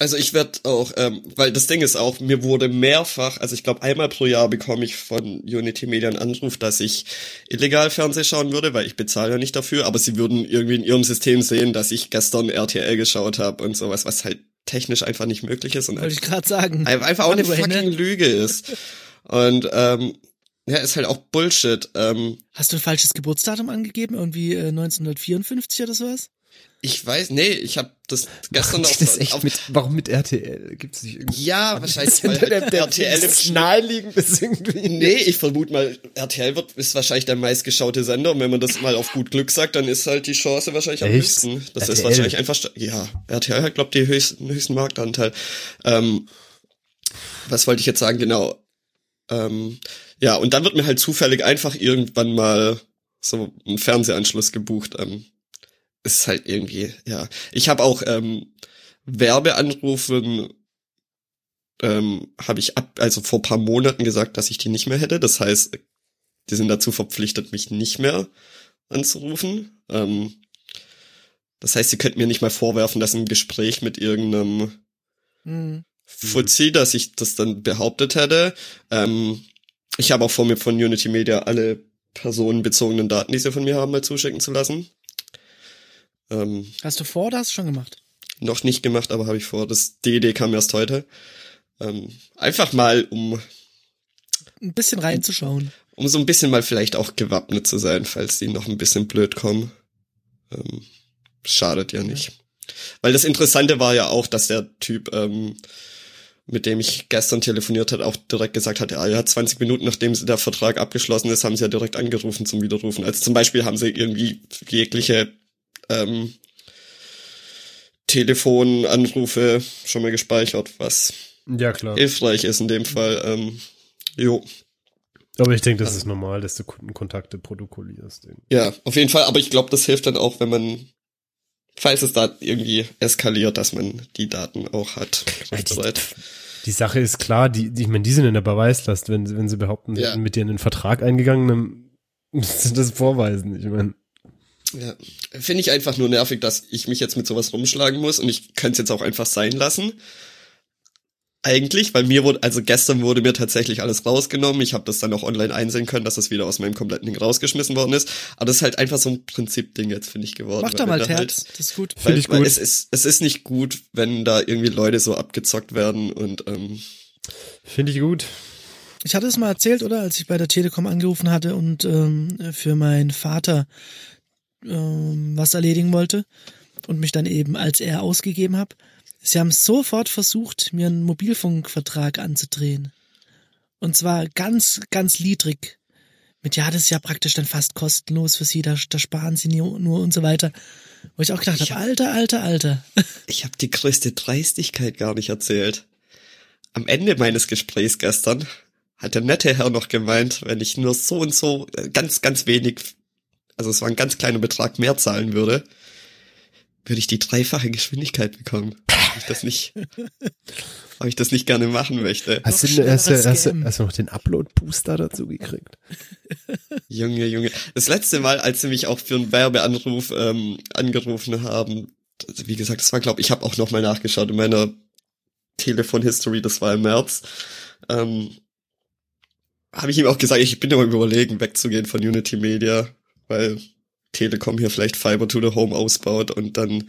Speaker 1: Also ich werde auch, ähm, weil das Ding ist auch, mir wurde mehrfach, also ich glaube einmal pro Jahr bekomme ich von Unity Media einen Anruf, dass ich illegal Fernseh schauen würde, weil ich bezahle ja nicht dafür, aber sie würden irgendwie in ihrem System sehen, dass ich gestern RTL geschaut habe und sowas, was halt technisch einfach nicht möglich ist und
Speaker 2: Wollte ich gerade sagen.
Speaker 1: einfach auch eine fucking Lüge ist. Und ähm, ja, ist halt auch Bullshit. Ähm,
Speaker 2: Hast du ein falsches Geburtsdatum angegeben? Irgendwie äh, 1954 oder sowas?
Speaker 1: Ich weiß, nee, ich habe das gestern
Speaker 3: noch. Das echt mit, warum mit RTL? Gibt's nicht irgendwie?
Speaker 1: Ja, wahrscheinlich weil der, der RTL im
Speaker 3: naheliegend ist irgendwie.
Speaker 1: Nee, ich vermute mal, RTL wird ist wahrscheinlich der meistgeschaute Sender und wenn man das mal auf gut Glück sagt, dann ist halt die Chance wahrscheinlich am echt? höchsten. Das RTL? ist wahrscheinlich einfach ja, RTL hat glaubt die höchsten, höchsten Marktanteil. Ähm, was wollte ich jetzt sagen genau? Ähm, ja, und dann wird mir halt zufällig einfach irgendwann mal so ein Fernsehanschluss gebucht. Ähm, ist halt irgendwie, ja. Ich habe auch ähm, Werbeanrufen ähm, habe ich ab, also vor paar Monaten gesagt, dass ich die nicht mehr hätte. Das heißt, die sind dazu verpflichtet, mich nicht mehr anzurufen. Ähm, das heißt, sie könnten mir nicht mal vorwerfen, dass ein Gespräch mit irgendeinem mhm. Fuzzi, dass ich das dann behauptet hätte. Ähm, ich habe auch vor mir von Unity Media alle personenbezogenen Daten, die sie von mir haben, mal zuschicken zu lassen. Ähm,
Speaker 2: Hast du vor oder hast du schon gemacht?
Speaker 1: noch nicht gemacht, aber habe ich vor. Das die Idee kam erst heute. Ähm, einfach mal, um,
Speaker 2: Ein bisschen reinzuschauen.
Speaker 1: um so ein bisschen mal vielleicht auch gewappnet zu sein, falls die noch ein bisschen blöd kommen. Ähm, schadet ja nicht. Weil das Interessante war ja auch, dass der Typ, ähm, mit dem ich gestern telefoniert hat, auch direkt gesagt hat, ja, ja, 20 Minuten nachdem der Vertrag abgeschlossen ist, haben sie ja direkt angerufen zum Widerrufen. Also zum Beispiel haben sie irgendwie jegliche ähm, Telefonanrufe schon mal gespeichert, was
Speaker 3: Ja, klar.
Speaker 1: hilfreich ist in dem Fall. Ähm, jo,
Speaker 3: Aber ich denke, das ist normal, dass du Kundenkontakte protokollierst.
Speaker 1: ja, auf jeden Fall. Aber ich glaube, das hilft dann auch, wenn man, falls es da irgendwie eskaliert, dass man die Daten auch hat.
Speaker 3: Die Sache ist klar, die, die, ich meine, die sind in der Beweislast, wenn, sie- wenn sie behaupten, sie
Speaker 1: Ja.
Speaker 3: hätten mit dir einen Vertrag eingegangen, dann müssen sie das vorweisen. Ich meine,
Speaker 1: Ja, finde ich einfach nur nervig, dass ich mich jetzt mit sowas rumschlagen muss und ich könnte es jetzt auch einfach sein lassen. Eigentlich, weil mir wurde, also gestern wurde mir tatsächlich alles rausgenommen. Ich habe das dann auch online einsehen können, dass das wieder aus meinem kompletten Ding rausgeschmissen worden ist. Aber das ist halt einfach so ein Prinzipding jetzt, finde ich, geworden.
Speaker 2: Mach da mal
Speaker 1: wir halt-
Speaker 2: Terz, das ist gut.
Speaker 3: Finde
Speaker 1: Weil,
Speaker 3: ich
Speaker 1: weil
Speaker 3: gut.
Speaker 1: es ist, es ist nicht gut, wenn da irgendwie Leute so abgezockt werden und ähm,
Speaker 3: finde ich gut.
Speaker 2: Ich hatte es mal erzählt, oder? Als ich bei der Telekom angerufen hatte und ähm, für meinen Vater ähm, was erledigen wollte und mich dann eben als er ausgegeben habe. Sie haben sofort versucht, mir einen Mobilfunkvertrag anzudrehen. Und zwar ganz, ganz niedrig. Mit, ja, das ist ja praktisch dann fast kostenlos für Sie, da, da sparen Sie nur, nur und so weiter. Wo ich auch gedacht habe,
Speaker 1: hab-
Speaker 2: alter, alter, alter.
Speaker 1: ich habe die größte Dreistigkeit gar nicht erzählt. Am Ende meines Gesprächs gestern hat der nette Herr noch gemeint, wenn ich nur so und so äh, ganz, ganz wenig, also es war ein ganz kleiner Betrag mehr zahlen würde, würde ich die dreifache Geschwindigkeit bekommen. Ob ich das nicht, ob ich das nicht gerne machen möchte.
Speaker 3: Hast du, hast, du, hast, du, hast du noch den Upload-Booster dazu gekriegt?
Speaker 1: Junge, Junge. Das letzte Mal, als sie mich auch für einen Werbeanruf ähm, angerufen haben, also wie gesagt, das war, glaube ich, habe auch nochmal nachgeschaut in meiner Telefon-History, das war im März, ähm, habe ich ihm auch gesagt, ich bin immer überlegen, wegzugehen von Unity Media, weil Telekom hier vielleicht Fiber to the Home ausbaut und dann,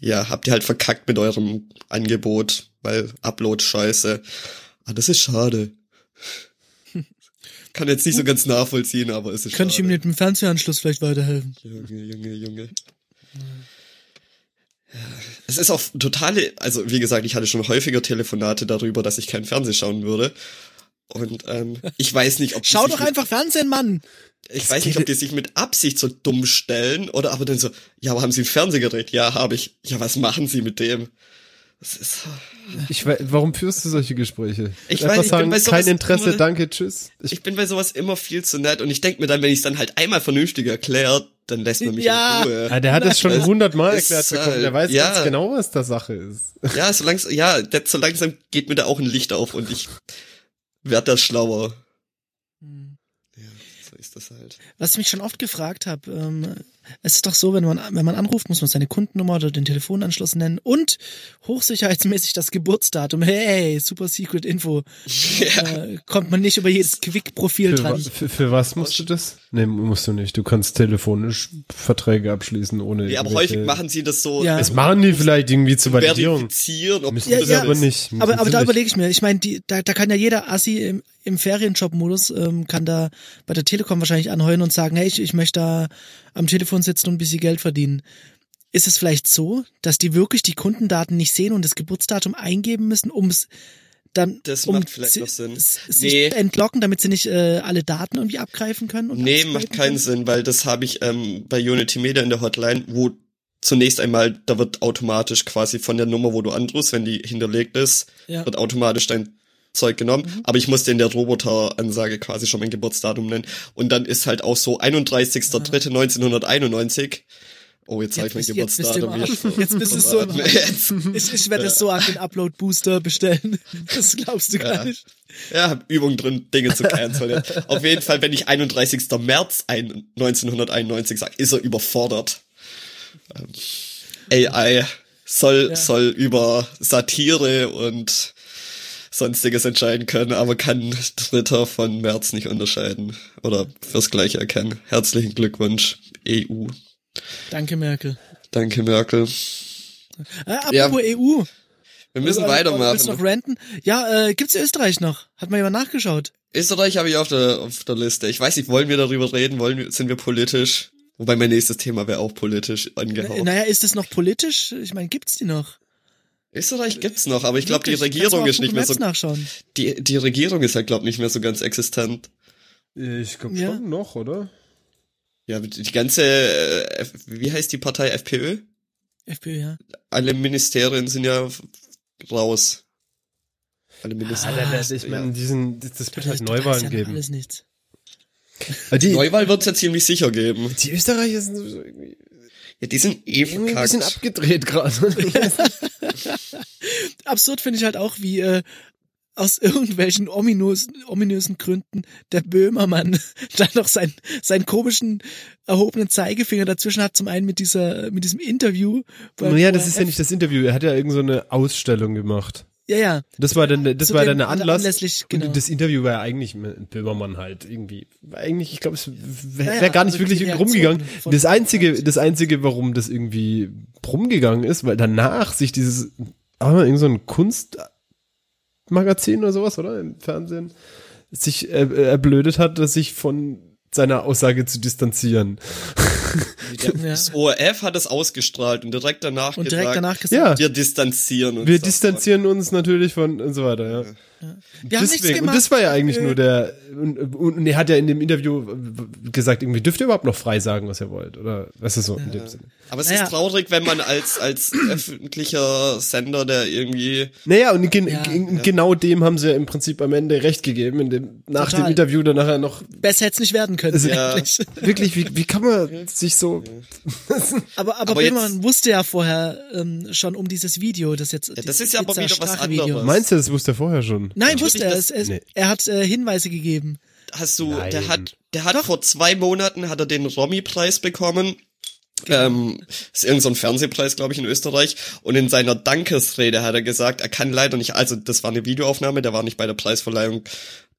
Speaker 1: ja, habt ihr halt verkackt mit eurem Angebot, weil Upload scheiße. Ah, das ist schade. Kann jetzt nicht so ganz nachvollziehen, aber es ist
Speaker 2: Könnte ich ihm
Speaker 1: schade.
Speaker 2: mit dem Fernsehanschluss vielleicht weiterhelfen?
Speaker 1: Junge, Junge, Junge. Es ist auch totale, also wie gesagt, ich hatte schon häufiger Telefonate darüber, dass ich kein Fernsehen schauen würde. Und ähm, ich weiß nicht, ob
Speaker 2: Schau doch einfach Fernsehen, Mann!
Speaker 1: Ich weiß nicht, ob die sich mit Absicht so dumm stellen oder aber dann so, ja, aber haben Sie ein Fernsehgerät? Ja, habe ich. Ja, was machen Sie mit dem? Das ist,
Speaker 3: Ich weiß, warum führst du solche Gespräche?
Speaker 1: Ich
Speaker 3: Einfach
Speaker 1: weiß, ich bin
Speaker 3: sagen,
Speaker 1: bei sowas
Speaker 3: kein Interesse,
Speaker 1: immer-
Speaker 3: danke, tschüss. Ich,
Speaker 1: ich bin bei sowas immer viel zu nett und ich denk mir dann, wenn ich es dann halt einmal vernünftig erklärt, dann lässt man mich
Speaker 2: Ja.
Speaker 1: in Ruhe.
Speaker 3: ah, der hat es schon hundertmal erklärt bekommen. Der
Speaker 1: halt-
Speaker 3: weiß
Speaker 1: ja.
Speaker 3: ganz genau, was da Sache ist.
Speaker 1: Ja, so langsam, ja, der, so langsam geht mir da auch ein Licht auf und ich werd da schlauer. Das halt.
Speaker 2: Was ich mich schon oft gefragt habe, ähm, es ist doch so, wenn man, wenn man anruft, muss man seine Kundennummer oder den Telefonanschluss nennen und hochsicherheitsmäßig das Geburtsdatum. Hey, super secret Info. Äh, kommt man nicht über jedes Quick-Profil dran.
Speaker 3: für, für was musst du das? Nee, musst du nicht. Du kannst telefonisch Verträge abschließen ohne.
Speaker 1: Ja, aber häufig machen sie das so
Speaker 2: Ja.
Speaker 3: Das machen die vielleicht irgendwie zur Validierung.
Speaker 1: verifizieren, ob
Speaker 3: Müssen
Speaker 2: Ja,
Speaker 3: das
Speaker 2: ja.
Speaker 3: aber nicht. Müssen
Speaker 2: Aber, aber da überlege ich mir, ich meine, da, da kann ja jeder Assi im, im Ferienjob-Modus, ähm, kann da bei der Telekom wahrscheinlich anheuern und sagen, hey, ich, ich möchte da am Telefon sitzen und ein bisschen Geld verdienen. Ist es vielleicht so, dass die wirklich die Kundendaten nicht sehen und das Geburtsdatum eingeben müssen, um es dann
Speaker 1: Das
Speaker 2: um
Speaker 1: macht vielleicht noch Sinn. Nee.
Speaker 2: entlocken, damit sie nicht äh, alle Daten irgendwie abgreifen können?
Speaker 1: Nee, macht keinen
Speaker 2: können?
Speaker 1: Sinn, weil das habe ich ähm, bei Unity Media in der Hotline, wo zunächst einmal, da wird automatisch quasi von der Nummer, wo du anrufst, wenn die hinterlegt ist,
Speaker 2: Ja.
Speaker 1: wird automatisch dein Zeug genommen. Aber ich musste in der Roboteransage quasi schon mein Geburtsdatum nennen. Und dann ist halt auch so 31.03.1991. Oh, jetzt sag ich mein
Speaker 2: Jetzt bist- jetzt bist du
Speaker 1: Geburtsdatum.
Speaker 2: Jetzt bist du so im. Ich, ich werde das so arg den Upload-Booster bestellen. Das glaubst du gar
Speaker 1: Ja.
Speaker 2: nicht.
Speaker 1: Ja, hab Übung drin, Dinge zu canceln. Auf jeden Fall, wenn ich 31. März ein- 1991 sage, ist er überfordert. Ähm, AI soll,
Speaker 2: Ja.
Speaker 1: soll über Satire und sonstiges entscheiden können, aber kann Dritter von März nicht unterscheiden oder fürs Gleiche erkennen. Herzlichen Glückwunsch, EU.
Speaker 2: Danke, Merkel.
Speaker 1: Danke, Merkel.
Speaker 2: Äh, apropos EU.
Speaker 1: Wir müssen
Speaker 2: Äh, Willst du
Speaker 1: weitermachen.
Speaker 2: noch ranten? Ja, äh, gibt's Österreich noch? Hat mal jemand nachgeschaut?
Speaker 1: Österreich habe ich auf der, auf der Liste. Ich weiß nicht, wollen wir darüber reden? Wollen wir, sind wir politisch? Wobei mein nächstes Thema wäre auch politisch angehaucht.
Speaker 2: Naja, ist es noch politisch? Ich meine, gibt's die noch?
Speaker 1: Österreich gibt's noch, aber ich glaube, die Regierung ist nicht mehr so,
Speaker 2: nachschauen.
Speaker 1: die, die Regierung ist halt, glaube nicht mehr so ganz existent.
Speaker 3: Ich glaube
Speaker 2: Ja.
Speaker 3: schon noch, oder?
Speaker 1: Ja, die ganze, äh, wie heißt die Partei FPÖ?
Speaker 2: FPÖ, ja.
Speaker 1: Alle Ministerien sind ja raus. Alle Ministerien.
Speaker 3: Ah, da- da- ich meine, diesen, das, das wird halt Neuwahlen geben.
Speaker 2: Alles nichts.
Speaker 3: Aber Die,
Speaker 1: Neuwahl wird's ja ziemlich sicher geben.
Speaker 3: die Österreicher sind so irgendwie
Speaker 1: Ja, die sind eh
Speaker 3: irgendwie ein bisschen
Speaker 1: verkackt.
Speaker 3: abgedreht gerade.
Speaker 2: Absurd finde ich halt auch, wie äh, aus irgendwelchen ominösen, ominösen Gründen der Böhmermann da noch seinen, seinen komischen erhobenen Zeigefinger dazwischen hat. Zum einen mit dieser, mit diesem Interview.
Speaker 3: naja, das ist ja nicht das Interview. Er hat ja irgend so eine Ausstellung gemacht.
Speaker 2: Ja, ja.
Speaker 3: Das war dann, das
Speaker 2: Zu
Speaker 3: war dann der Anlass.
Speaker 2: anlässlich, genau.
Speaker 3: Und das Interview war ja eigentlich mit Böhmermann halt irgendwie. War eigentlich, ich glaube, es wäre
Speaker 2: Ja, ja,
Speaker 3: wär gar nicht
Speaker 2: also
Speaker 3: wirklich rumgegangen. Das einzige, das einzige, warum das irgendwie rumgegangen ist, weil danach sich dieses, aber irgend so ein Kunstmagazin oder sowas, oder? Im Fernsehen, sich äh, äh, erblödet hat, sich von seiner Aussage zu distanzieren.
Speaker 1: Das ORF hat es ausgestrahlt und direkt danach
Speaker 2: Und
Speaker 1: gesagt,
Speaker 2: direkt danach gesagt,
Speaker 3: Ja,
Speaker 1: wir distanzieren uns.
Speaker 3: wir distanzieren uns natürlich von und so weiter, ja.
Speaker 2: Wir haben nichts
Speaker 3: Deswegen,
Speaker 2: gemacht.
Speaker 3: und das war ja eigentlich
Speaker 2: Äh,
Speaker 3: nur der, und, und, und er hat ja in dem Interview gesagt, irgendwie dürft ihr überhaupt noch frei sagen, was ihr wollt, oder was ist so in dem Sinne.
Speaker 1: Aber es
Speaker 2: Naja.
Speaker 1: ist traurig, wenn man als, als öffentlicher Sender, der irgendwie,
Speaker 3: Naja, und gen
Speaker 2: Ja.
Speaker 3: gen genau dem haben sie ja im Prinzip am Ende recht gegeben, in dem, nach
Speaker 2: Total.
Speaker 3: dem Interview dann nachher noch,
Speaker 2: Besser hätte es nicht werden können,
Speaker 1: Ja.
Speaker 2: eigentlich.
Speaker 3: wirklich, wie, wie kann man sich so,
Speaker 2: Aber, aber,
Speaker 1: Aber
Speaker 2: Böhmermann wusste ja vorher ähm, schon um dieses Video, das jetzt.
Speaker 1: Ja, das ist ja aber wieder was anderes.
Speaker 3: meinst du, das wusste er vorher schon?
Speaker 2: Nein, wusste er.
Speaker 1: das-
Speaker 2: Es, es,
Speaker 3: nee.
Speaker 2: Er hat äh, Hinweise gegeben.
Speaker 1: hast du,
Speaker 3: Nein.
Speaker 1: der hat, der hat vor zwei Monaten hat er den Romy-Preis bekommen. Ähm, ist irgend so ein Fernsehpreis, glaube ich, in Österreich. Und in seiner Dankesrede hat er gesagt, er kann leider nicht, also das war eine Videoaufnahme, der war nicht bei der Preisverleihung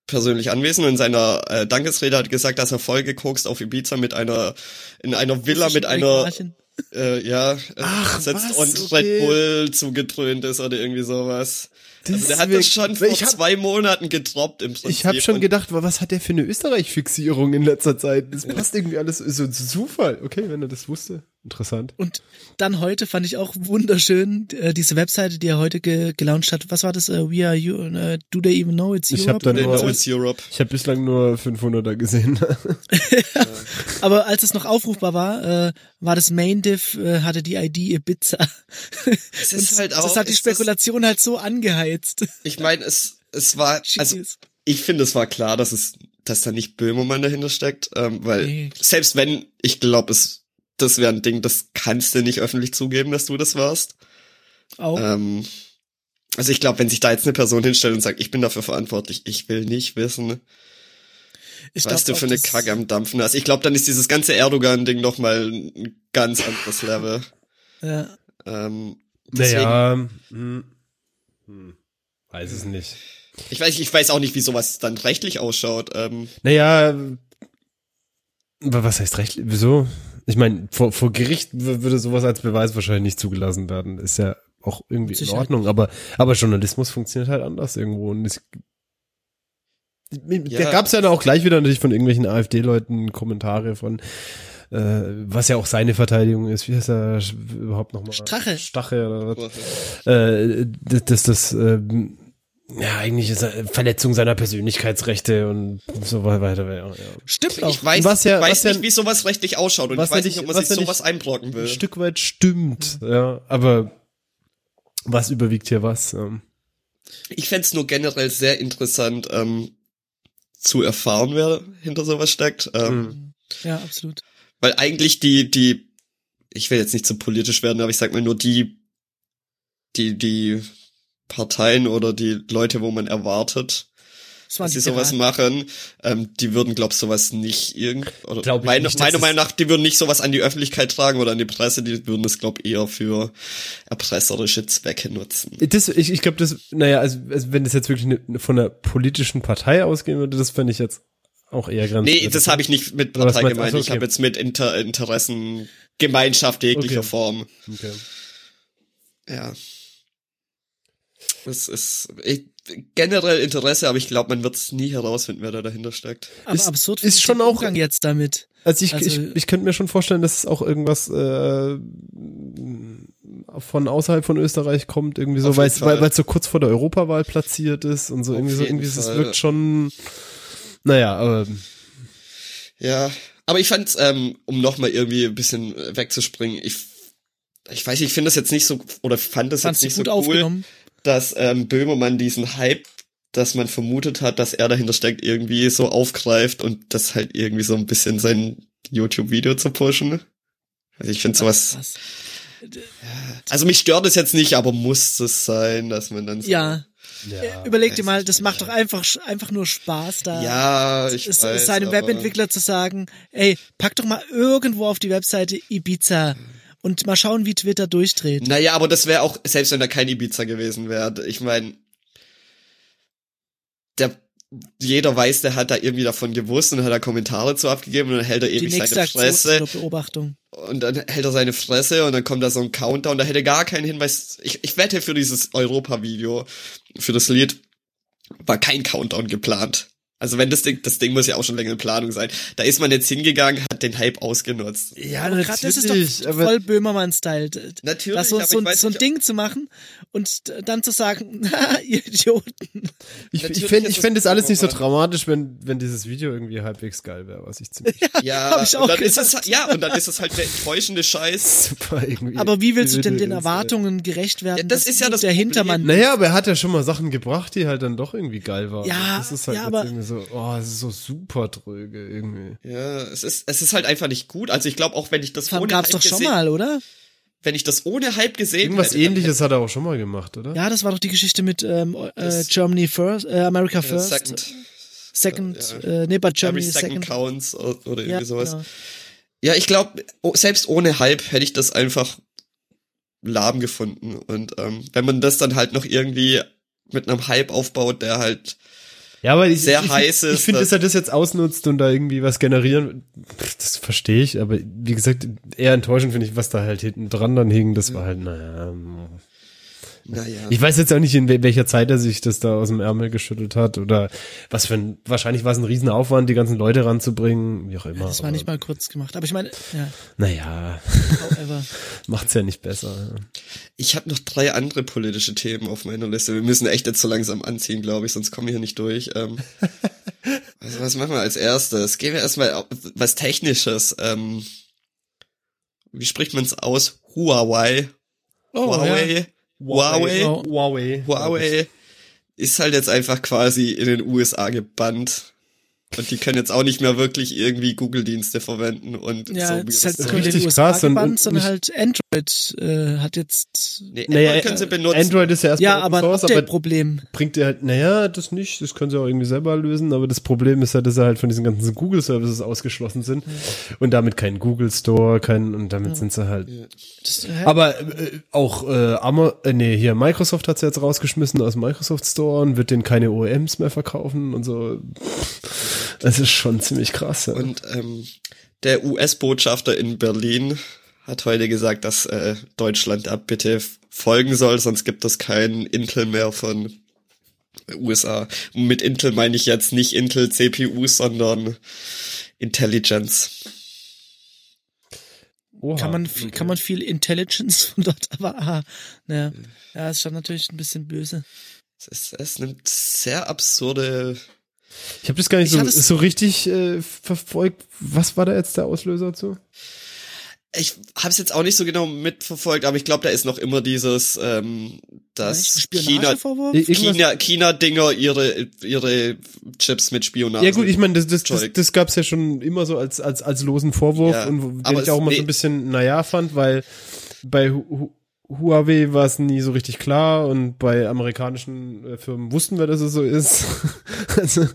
Speaker 1: persönlich anwesend. Und in seiner äh, Dankesrede hat er gesagt, dass er vollgekokst auf Ibiza mit einer, in einer Villa mit einer,
Speaker 2: Märchen.
Speaker 1: Äh, ja, äh,
Speaker 3: Ach,
Speaker 1: sitzt
Speaker 3: was?
Speaker 1: und
Speaker 3: Okay.
Speaker 1: Red Bull zugedröhnt ist oder irgendwie sowas.
Speaker 3: Das
Speaker 1: also der hat das schon vor
Speaker 3: hab-
Speaker 1: zwei Monaten gedroppt im Prinzip.
Speaker 3: Ich habe schon gedacht, was hat der für eine Österreich-Fixierung in letzter Zeit? Das passt irgendwie alles, so ein Zufall. Okay, wenn er das wusste. Interessant.
Speaker 2: Und dann heute fand ich auch wunderschön äh, diese Webseite, die er heute ge gelauncht hat. Was war das? Äh, We are you, äh, Do they even know it's
Speaker 3: Ich
Speaker 2: Europe?
Speaker 3: hab nur-
Speaker 1: know it's Europe.
Speaker 3: Ich habe bislang nur 500er gesehen.
Speaker 2: Aber als es noch aufrufbar war, äh, war das Main Div, äh, hatte die ID Ibiza.
Speaker 1: Es ist
Speaker 2: Und
Speaker 1: halt
Speaker 2: das
Speaker 1: auch-
Speaker 2: hat die
Speaker 1: ist das-
Speaker 2: Spekulation halt so angeheizt.
Speaker 1: Ich meine, es, es war, also ich finde, es war klar, dass es, dass da nicht Böhmermann dahinter steckt, ähm, weil
Speaker 2: Nee.
Speaker 1: selbst wenn, ich glaube, es, das wäre ein Ding, das kannst du nicht öffentlich zugeben, dass du das warst.
Speaker 2: Auch.
Speaker 1: Ähm, also ich glaube, wenn sich da jetzt eine Person hinstellt und sagt, ich bin dafür verantwortlich, ich will nicht wissen,
Speaker 2: ich
Speaker 1: was
Speaker 2: glaub
Speaker 1: du für eine Kacke am Dampfen hast. Ich glaube, dann ist dieses ganze Erdogan-Ding noch mal ein ganz anderes Level.
Speaker 2: Ja.
Speaker 1: Ähm, deswegen,
Speaker 3: naja, hm, hm, weiß es nicht.
Speaker 1: ich weiß, ich weiß auch nicht, wie sowas dann rechtlich ausschaut. Ähm,
Speaker 3: Naja, was heißt recht? Wieso? Ich meine, vor, vor Gericht würde sowas als Beweis wahrscheinlich nicht zugelassen werden. Ist ja auch irgendwie in. Ordnung, aber, aber Journalismus funktioniert halt anders irgendwo. Und es, da
Speaker 1: Ja.
Speaker 3: gab's ja dann auch gleich wieder natürlich von irgendwelchen AfD-Leuten Kommentare von, äh, was ja auch seine Verteidigung ist. Wie heißt er überhaupt nochmal?
Speaker 2: Strache.
Speaker 3: Strache oder was? äh, dass das, das ähm, ja eigentlich ist eine Verletzung seiner Persönlichkeitsrechte und so weiter. Ja, ja.
Speaker 2: Stimmt.
Speaker 1: Ich weiß,
Speaker 3: Was ja-
Speaker 1: weiß
Speaker 3: was ja-
Speaker 1: nicht, wie sowas rechtlich ausschaut und ich weiß
Speaker 3: ja
Speaker 1: nicht, ob man sich
Speaker 3: was ja
Speaker 1: sowas einbrocken will.
Speaker 3: Ein Stück weit stimmt, ja, aber was überwiegt hier was? Ähm,
Speaker 1: Ich fänd's nur generell sehr interessant ähm, zu erfahren, wer hinter sowas steckt. Ähm,
Speaker 3: Mhm.
Speaker 2: Ja, absolut.
Speaker 1: Weil eigentlich die, die, ich will jetzt nicht zu politisch werden, aber ich sag mal nur die, die, die Parteien oder die Leute, wo man erwartet,
Speaker 2: Das
Speaker 1: dass sie sowas
Speaker 2: Piraten.
Speaker 1: machen, ähm, die würden, glaub sowas nicht irgend, oder
Speaker 3: Glaub ich
Speaker 1: meine,
Speaker 3: nicht,
Speaker 1: meiner Meinung nach, die würden nicht sowas an die Öffentlichkeit tragen oder an die Presse, die würden es, glaub eher für erpresserische Zwecke nutzen.
Speaker 3: das, ich ich glaube, das, naja, also, also wenn das jetzt wirklich ne, von einer politischen Partei ausgehen würde, das fände ich jetzt auch eher grenzwertig.
Speaker 1: Nee, das habe ich nicht mit Partei gemeint.
Speaker 3: Ach so,
Speaker 1: Ich
Speaker 3: okay.
Speaker 1: habe jetzt mit Inter Interessen Gemeinschaft jeglicher
Speaker 3: Okay.
Speaker 1: Form.
Speaker 3: Okay.
Speaker 1: Ja. Das ist ich, generell Interesse, aber ich glaube, man wird es nie herausfinden, wer da dahinter steckt.
Speaker 2: Aber
Speaker 3: Ist-
Speaker 2: absurd
Speaker 3: ist schon auch-
Speaker 2: Umgang jetzt damit.
Speaker 3: Also ich,
Speaker 2: Also-
Speaker 3: ich, ich könnte mir schon vorstellen, dass es auch irgendwas äh, von außerhalb von Österreich kommt, irgendwie so,
Speaker 1: Auf
Speaker 3: weil es weil
Speaker 1: Fall.
Speaker 3: weil es so kurz vor der Europawahl platziert ist und so
Speaker 1: Auf
Speaker 3: irgendwie so irgendwie es
Speaker 1: Fall.
Speaker 3: wirkt schon naja, aber
Speaker 1: Ja, aber ich fand's, ähm, um nochmal irgendwie ein bisschen wegzuspringen, ich, ich weiß, nicht, ich finde das jetzt nicht so, oder fand das
Speaker 2: Fandst
Speaker 1: jetzt nicht
Speaker 2: gut
Speaker 1: so cool,
Speaker 2: aufgenommen?
Speaker 1: Dass ähm, Böhmermann diesen Hype, dass man vermutet hat, dass er dahinter steckt, irgendwie so aufgreift und das halt irgendwie so ein bisschen sein YouTube-Video zu pushen. Also ich finde sowas,
Speaker 2: Was?
Speaker 1: also mich stört es jetzt nicht, aber muss es sein, dass man dann so,
Speaker 2: Ja.
Speaker 3: ja.
Speaker 2: Überleg dir mal, das macht doch einfach, einfach nur Spaß da.
Speaker 1: ja, ich
Speaker 2: es,
Speaker 1: weiß,
Speaker 2: seinem Webentwickler zu sagen, ey, pack doch mal irgendwo auf die Webseite Ibiza und mal schauen, wie Twitter durchdreht.
Speaker 1: Naja, aber das wäre auch, selbst wenn da kein Ibiza gewesen wäre, ich meine, der jeder weiß, der hat da irgendwie davon gewusst und hat da Kommentare zu abgegeben und dann hält er ewig seine
Speaker 2: Aktion
Speaker 1: Fresse
Speaker 2: Beobachtung.
Speaker 1: und dann hält er seine Fresse und dann kommt da so ein Countdown, da hätte gar keinen Hinweis. Ich, ich wette für dieses Europa-Video, für das Lied, war kein Countdown geplant. Also wenn das Ding, das Ding muss ja auch schon länger in Planung sein. Da ist man jetzt hingegangen, hat den Hype ausgenutzt.
Speaker 3: ja,
Speaker 2: Aber gerade das ist
Speaker 3: natürlich,
Speaker 2: doch voll Böhmermann-Style.
Speaker 1: Natürlich,
Speaker 2: Das so,
Speaker 1: aber
Speaker 2: so,
Speaker 1: ich weiß
Speaker 2: so ein Ding zu machen und dann zu sagen, na, ihr Idioten.
Speaker 3: ich,
Speaker 1: Natürlich
Speaker 3: ich fände
Speaker 1: ist
Speaker 3: ich fänd
Speaker 1: das
Speaker 3: das alles nicht so dramatisch, wenn wenn dieses Video irgendwie halbwegs geil wäre, was ich ziemlich
Speaker 1: Ja,
Speaker 2: Hab ich auch
Speaker 1: und dann ist es, ja, und dann ist es halt der enttäuschende Scheiß.
Speaker 3: super irgendwie.
Speaker 2: Aber wie willst du denn den
Speaker 3: ist,
Speaker 2: Erwartungen gerecht werden?
Speaker 1: Ja, das ist ja das
Speaker 2: der
Speaker 1: Problem.
Speaker 2: Hintermann.
Speaker 3: Naja, aber er hat ja schon mal Sachen gebracht, die halt dann doch irgendwie geil waren.
Speaker 2: Ja,
Speaker 3: das ist halt
Speaker 2: ja, aber-
Speaker 3: irgendwie so, oh, es ist so super dröge irgendwie.
Speaker 1: Ja, es ist, es ist halt einfach nicht gut. Also ich glaube auch, wenn ich das
Speaker 2: Das
Speaker 1: ohne
Speaker 2: gab's
Speaker 1: Hype
Speaker 2: doch schon
Speaker 1: gesehen,
Speaker 2: mal, oder?
Speaker 1: wenn ich das ohne Hype gesehen
Speaker 3: Irgendwas
Speaker 1: hätte, dann
Speaker 3: ähnliches hat er auch schon mal gemacht, oder?
Speaker 2: Ja, das war doch die Geschichte mit ähm, äh, Germany First, äh, America
Speaker 1: hätte-
Speaker 2: First.
Speaker 1: Second,
Speaker 2: Second,
Speaker 1: Ja,
Speaker 2: äh, nee, but
Speaker 1: every
Speaker 2: Germany
Speaker 1: second,
Speaker 2: second.
Speaker 1: counts oder irgendwie
Speaker 2: Ja,
Speaker 1: sowas.
Speaker 2: genau.
Speaker 1: Ja, ich glaube, selbst ohne Hype hätte ich das einfach lahm gefunden. Und ähm, wenn man das dann halt noch irgendwie mit einem Hype aufbaut, der halt
Speaker 3: Ja, aber ich,
Speaker 1: Sehr
Speaker 3: ich,
Speaker 1: heiß
Speaker 3: Ich,
Speaker 1: ist,
Speaker 3: ich finde,
Speaker 1: dass-
Speaker 3: er das jetzt ausnutzt und da irgendwie was generieren, das verstehe ich, aber wie gesagt, eher enttäuschend finde ich, was da halt hinten dran dann hing, das war halt, naja.
Speaker 1: Naja.
Speaker 3: Ich weiß jetzt auch nicht, in wel- welcher Zeit er sich das da aus dem Ärmel geschüttelt hat oder was für ein, wahrscheinlich war es ein Riesenaufwand, die ganzen Leute ranzubringen, wie auch immer.
Speaker 2: Das war nicht mal kurz gemacht. Aber ich meine, ja,
Speaker 3: Naja,
Speaker 2: however.
Speaker 3: macht's ja nicht besser.
Speaker 1: Ich habe noch drei andere politische Themen auf meiner Liste. Wir müssen echt jetzt so langsam anziehen, glaube ich, sonst kommen wir hier nicht durch. Ähm, also was machen wir als erstes? Gehen wir erstmal auf was Technisches. Ähm, wie spricht man es aus? Huawei.
Speaker 2: Oh,
Speaker 1: Huawei. Huawei.
Speaker 3: Ja. Huawei.
Speaker 1: Huawei ist halt jetzt einfach quasi in den USA gebannt. Und die können jetzt auch nicht mehr wirklich irgendwie Google-Dienste verwenden und
Speaker 2: Ja,
Speaker 1: so.
Speaker 2: das ist halt
Speaker 1: so-
Speaker 3: richtig krass und-
Speaker 2: sondern halt Android äh, hat jetzt
Speaker 1: nee,
Speaker 3: Naja,
Speaker 1: Android können sie benutzen.
Speaker 3: Android ist ja erstmal
Speaker 2: ja, aber ein
Speaker 3: Source, aber
Speaker 2: Update-Problem.
Speaker 3: bringt dir halt, naja, das nicht, das können sie auch irgendwie selber lösen, aber das Problem ist halt, dass sie halt von diesen ganzen Google-Services ausgeschlossen sind und damit kein Google Store, kein, und damit sind sie halt.
Speaker 2: Äh,
Speaker 3: Aber äh, auch äh, Amazon, äh, nee, hier Microsoft hat sie jetzt rausgeschmissen aus dem Microsoft Store und wird denen keine OEMs mehr verkaufen und so. Das ist schon ziemlich krass. Ja.
Speaker 1: Und ähm, der US-Botschafter in Berlin hat heute gesagt, dass äh, Deutschland da bitte folgen soll, sonst gibt es kein Intel mehr von USA. Und mit Intel meine ich jetzt nicht Intel CPU, sondern Intelligence.
Speaker 3: Oha.
Speaker 2: kann man viel, kann man viel Intelligence von dort, aber aha, naja, ja, ist schon natürlich ein bisschen böse.
Speaker 1: Es, ist, es nimmt sehr absurde.
Speaker 3: Ich habe das gar nicht
Speaker 2: Ich
Speaker 3: so, so richtig äh, verfolgt. Was war da jetzt der Auslöser zu?
Speaker 1: Ich habe es jetzt auch nicht so genau mitverfolgt, aber ich glaube, da ist noch immer dieses, ähm, dass China,
Speaker 3: irgendwas-
Speaker 1: China, China-Dinger ihre ihre Chips mit Spionage.
Speaker 3: Ja gut, ich meine, das, das, das, das gab's ja schon immer so als als als losen Vorwurf
Speaker 1: Ja,
Speaker 3: und wo- den
Speaker 1: aber
Speaker 3: ich auch immer so
Speaker 1: nee.
Speaker 3: ein bisschen naja fand, weil bei Huawei war es nie so richtig klar und bei amerikanischen äh, Firmen wussten wir, dass es so ist. also,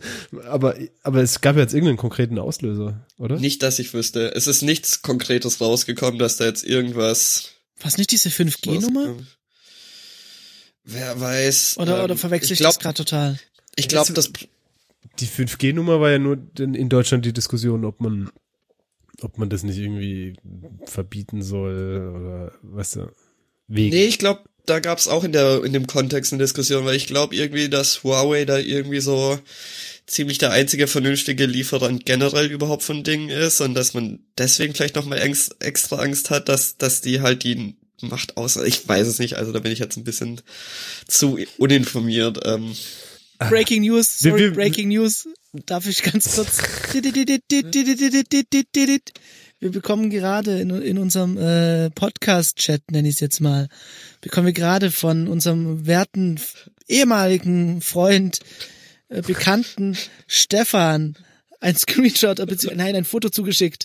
Speaker 3: aber aber es gab ja jetzt irgendeinen konkreten Auslöser, oder?
Speaker 1: Nicht, dass ich wüsste. Es ist nichts Konkretes rausgekommen, dass da jetzt irgendwas.
Speaker 2: Was nicht diese 5G-Nummer?
Speaker 1: rausgekommen- Wer weiß.
Speaker 2: Oder,
Speaker 1: ähm,
Speaker 2: oder verwechsel ich,
Speaker 1: glaub,
Speaker 2: das gerade total?
Speaker 1: Ich glaube, das.
Speaker 3: Die 5G-Nummer war ja nur in in Deutschland die Diskussion, ob man ob man das nicht irgendwie verbieten soll oder weißt du, wegen.
Speaker 1: Nee, ich glaube, da gab's auch in der in dem Kontext eine Diskussion, weil ich glaube irgendwie, dass Huawei da irgendwie so ziemlich der einzige vernünftige Lieferant generell überhaupt von Dingen ist und dass man deswegen vielleicht noch mal extra Angst hat, dass dass die halt die Macht aus. Ich weiß es nicht, also da bin ich jetzt ein bisschen zu uninformiert. Ähm.
Speaker 2: Breaking News, sorry, Breaking News. Darf ich ganz kurz? Wir bekommen gerade in, in unserem äh, Podcast-Chat, nenne ich es jetzt mal, bekommen wir gerade von unserem werten ehemaligen Freund, äh, Bekannten Stefan ein Screenshot, nein, ein Foto zugeschickt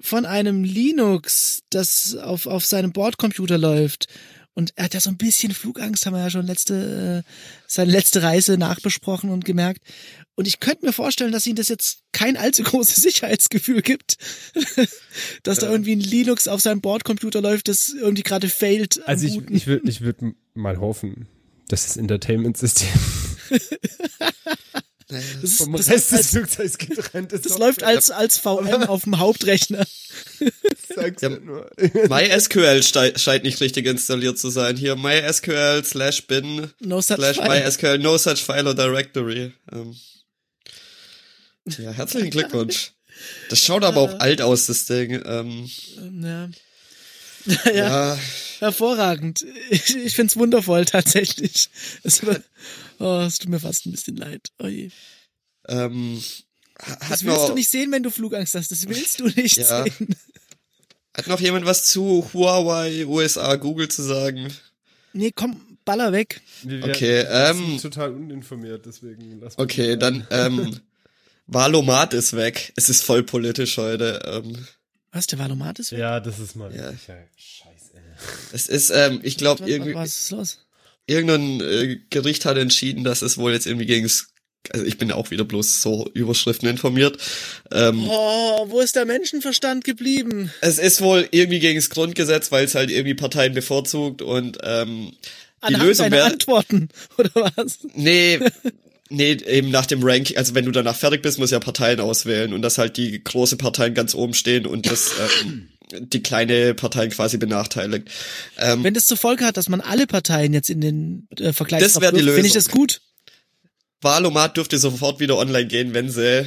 Speaker 2: von einem Linux, das auf, auf seinem Bordcomputer läuft. Und er hat ja so ein bisschen Flugangst, haben wir ja schon letzte, äh, seine letzte Reise nachbesprochen und gemerkt. Und ich könnte mir vorstellen, dass ihm das jetzt kein allzu großes Sicherheitsgefühl gibt, dass ja. da irgendwie ein Linux auf seinem Bordcomputer läuft, das irgendwie gerade failt.
Speaker 3: Also ich, ich würde ich würd mal hoffen, dass das Entertainment-System
Speaker 2: das, vom das Rest des Flugzeugs getrennt ist. Das läuft als, als VM auf dem Hauptrechner.
Speaker 1: ja, MySQL scheint nicht richtig installiert zu sein. Hier MySQL slash bin
Speaker 2: no
Speaker 1: slash MySQL no such file or directory. Ähm. Ja, herzlichen Glückwunsch. Das schaut aber auch alt aus, das Ding. Ähm,
Speaker 2: ja. ja. ja. Hervorragend. Ich, ich find's wundervoll, tatsächlich. Es, oh, es tut mir fast ein bisschen leid. Oh je.
Speaker 1: Ähm,
Speaker 2: das willst du nicht sehen, wenn du Flugangst hast. Das willst du nicht ja. sehen.
Speaker 1: Hat noch jemand was zu Huawei, USA, Google zu sagen?
Speaker 2: Nee, komm, baller weg.
Speaker 3: Wir
Speaker 1: okay, ähm.
Speaker 3: total uninformiert, deswegen
Speaker 1: lass Okay, dann, ähm, Valomat ist weg. Es ist voll politisch heute. Ähm,
Speaker 2: Was, der Valomat ist weg?
Speaker 3: Ja, das ist mal.
Speaker 1: Ja. Scheiße. Es ist, ähm, ich glaube, irgendwie.
Speaker 2: Was ist los?
Speaker 1: Irgendein äh, Gericht hat entschieden, dass es wohl jetzt irgendwie gegen also ich bin auch wieder bloß so Überschriften informiert.
Speaker 2: Ähm, oh, wo ist der Menschenverstand geblieben?
Speaker 1: Es ist wohl irgendwie gegen das Grundgesetz, weil es halt irgendwie Parteien bevorzugt und ähm, die Lösung wäre
Speaker 2: Antworten oder was?
Speaker 1: Nee, Nee, eben nach dem Ranking, also wenn du danach fertig bist, musst du ja Parteien auswählen und dass halt die große Parteien ganz oben stehen und das ähm, die kleine Parteien quasi benachteiligt.
Speaker 2: Ähm, wenn das zur Folge hat, dass man alle Parteien jetzt in den äh, Vergleich
Speaker 1: das wäre die Lösung.
Speaker 2: finde ich das gut.
Speaker 1: Wahlomat dürfte sofort wieder online gehen, wenn sie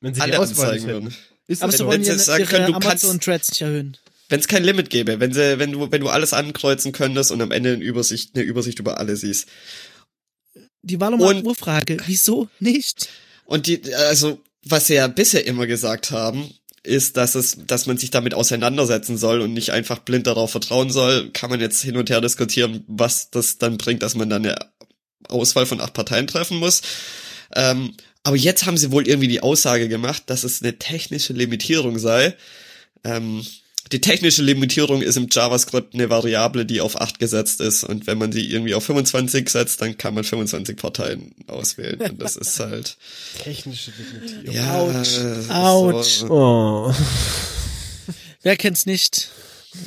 Speaker 3: wenn sie alle anzeigen
Speaker 2: würden. Ist Aber so wollen sie sagen können, du Amazon kannst Threads nicht erhöhen.
Speaker 1: Wenn es kein Limit gäbe, wenn sie, wenn du, wenn du alles ankreuzen könntest und am Ende eine Übersicht, eine Übersicht über alle siehst.
Speaker 2: Die Wahlomat-Urfrage, wieso nicht?
Speaker 1: Und die, also, was sie ja bisher immer gesagt haben, ist, dass es, dass man sich damit auseinandersetzen soll und nicht einfach blind darauf vertrauen soll, kann man jetzt hin und her diskutieren, was das dann bringt, dass man dann eine Auswahl von acht Parteien treffen muss. Ähm, aber jetzt haben sie wohl irgendwie die Aussage gemacht, dass es eine technische Limitierung sei. Ähm, die technische Limitierung ist im JavaScript eine Variable, die auf 8 gesetzt ist. Und wenn man sie irgendwie auf 25 setzt, dann kann man 25 Parteien auswählen. Und das ist halt.
Speaker 3: Technische Limitierung.
Speaker 1: Ja,
Speaker 2: Autsch. Autsch. So. Oh. Wer kennt's nicht?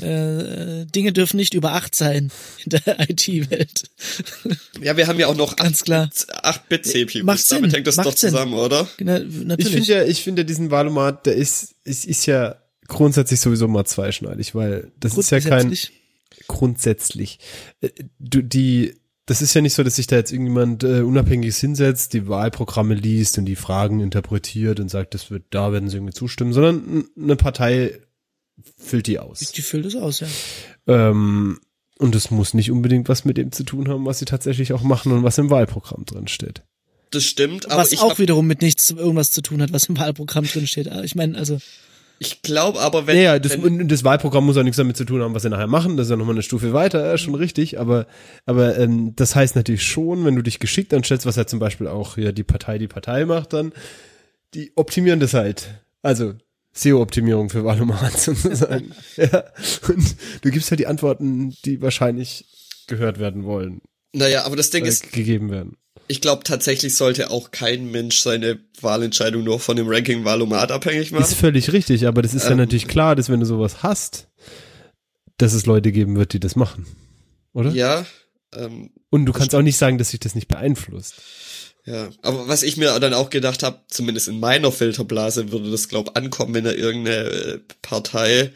Speaker 2: Äh, Dinge dürfen nicht über 8 sein in der IT-Welt.
Speaker 1: Ja, wir haben ja auch noch
Speaker 2: ganz klar
Speaker 1: 8-Bit-CPUs.
Speaker 2: Macht Sinn.
Speaker 1: Damit hängt das
Speaker 2: Macht
Speaker 1: doch zusammen,
Speaker 2: Sinn.
Speaker 1: oder?
Speaker 2: Genau, natürlich.
Speaker 3: Ich finde ja, ich finde diesen Valomat, der ist, ist, ist ja grundsätzlich sowieso mal zweischneidig, weil das ist ja kein grundsätzlich. Äh, du, die, das ist ja nicht so, dass sich da jetzt irgendjemand äh, unabhängiges hinsetzt, die Wahlprogramme liest und die Fragen interpretiert und sagt, das wird, da werden sie irgendwie zustimmen, sondern eine Partei füllt die aus.
Speaker 2: Die füllt es aus, ja.
Speaker 3: Ähm, und es muss nicht unbedingt was mit dem zu tun haben, was sie tatsächlich auch machen und was im Wahlprogramm drin steht.
Speaker 1: Das stimmt,
Speaker 2: aber was auch wiederum mit nichts irgendwas zu tun hat, was im Wahlprogramm drin steht. Ich meine, also
Speaker 1: ich glaube aber, wenn.
Speaker 3: Ja, das, wenn, das Wahlprogramm muss auch nichts damit zu tun haben, was sie nachher machen. Das ist ja nochmal eine Stufe weiter, ja, schon richtig. Aber, aber ähm, das heißt natürlich schon, wenn du dich geschickt anstellst, was ja zum Beispiel auch ja, die Partei die Partei macht, dann die optimieren das halt. Also SEO-Optimierung für Valomat sozusagen. ja. Und du gibst halt die Antworten, die wahrscheinlich gehört werden wollen.
Speaker 1: Naja, aber das Ding ist.
Speaker 3: Gegeben werden.
Speaker 1: Ich glaube, tatsächlich sollte auch kein Mensch seine Wahlentscheidung nur von dem Ranking Valomat abhängig machen.
Speaker 3: Ist völlig richtig, aber das ist ähm, ja natürlich klar, dass wenn du sowas hast, dass es Leute geben wird, die das machen. Oder?
Speaker 1: Ja. Ähm,
Speaker 3: Und du kannst auch nicht sagen, dass sich das nicht beeinflusst.
Speaker 1: Ja, aber was ich mir dann auch gedacht habe, zumindest in meiner Filterblase würde das glaub ankommen, wenn da irgendeine äh, Partei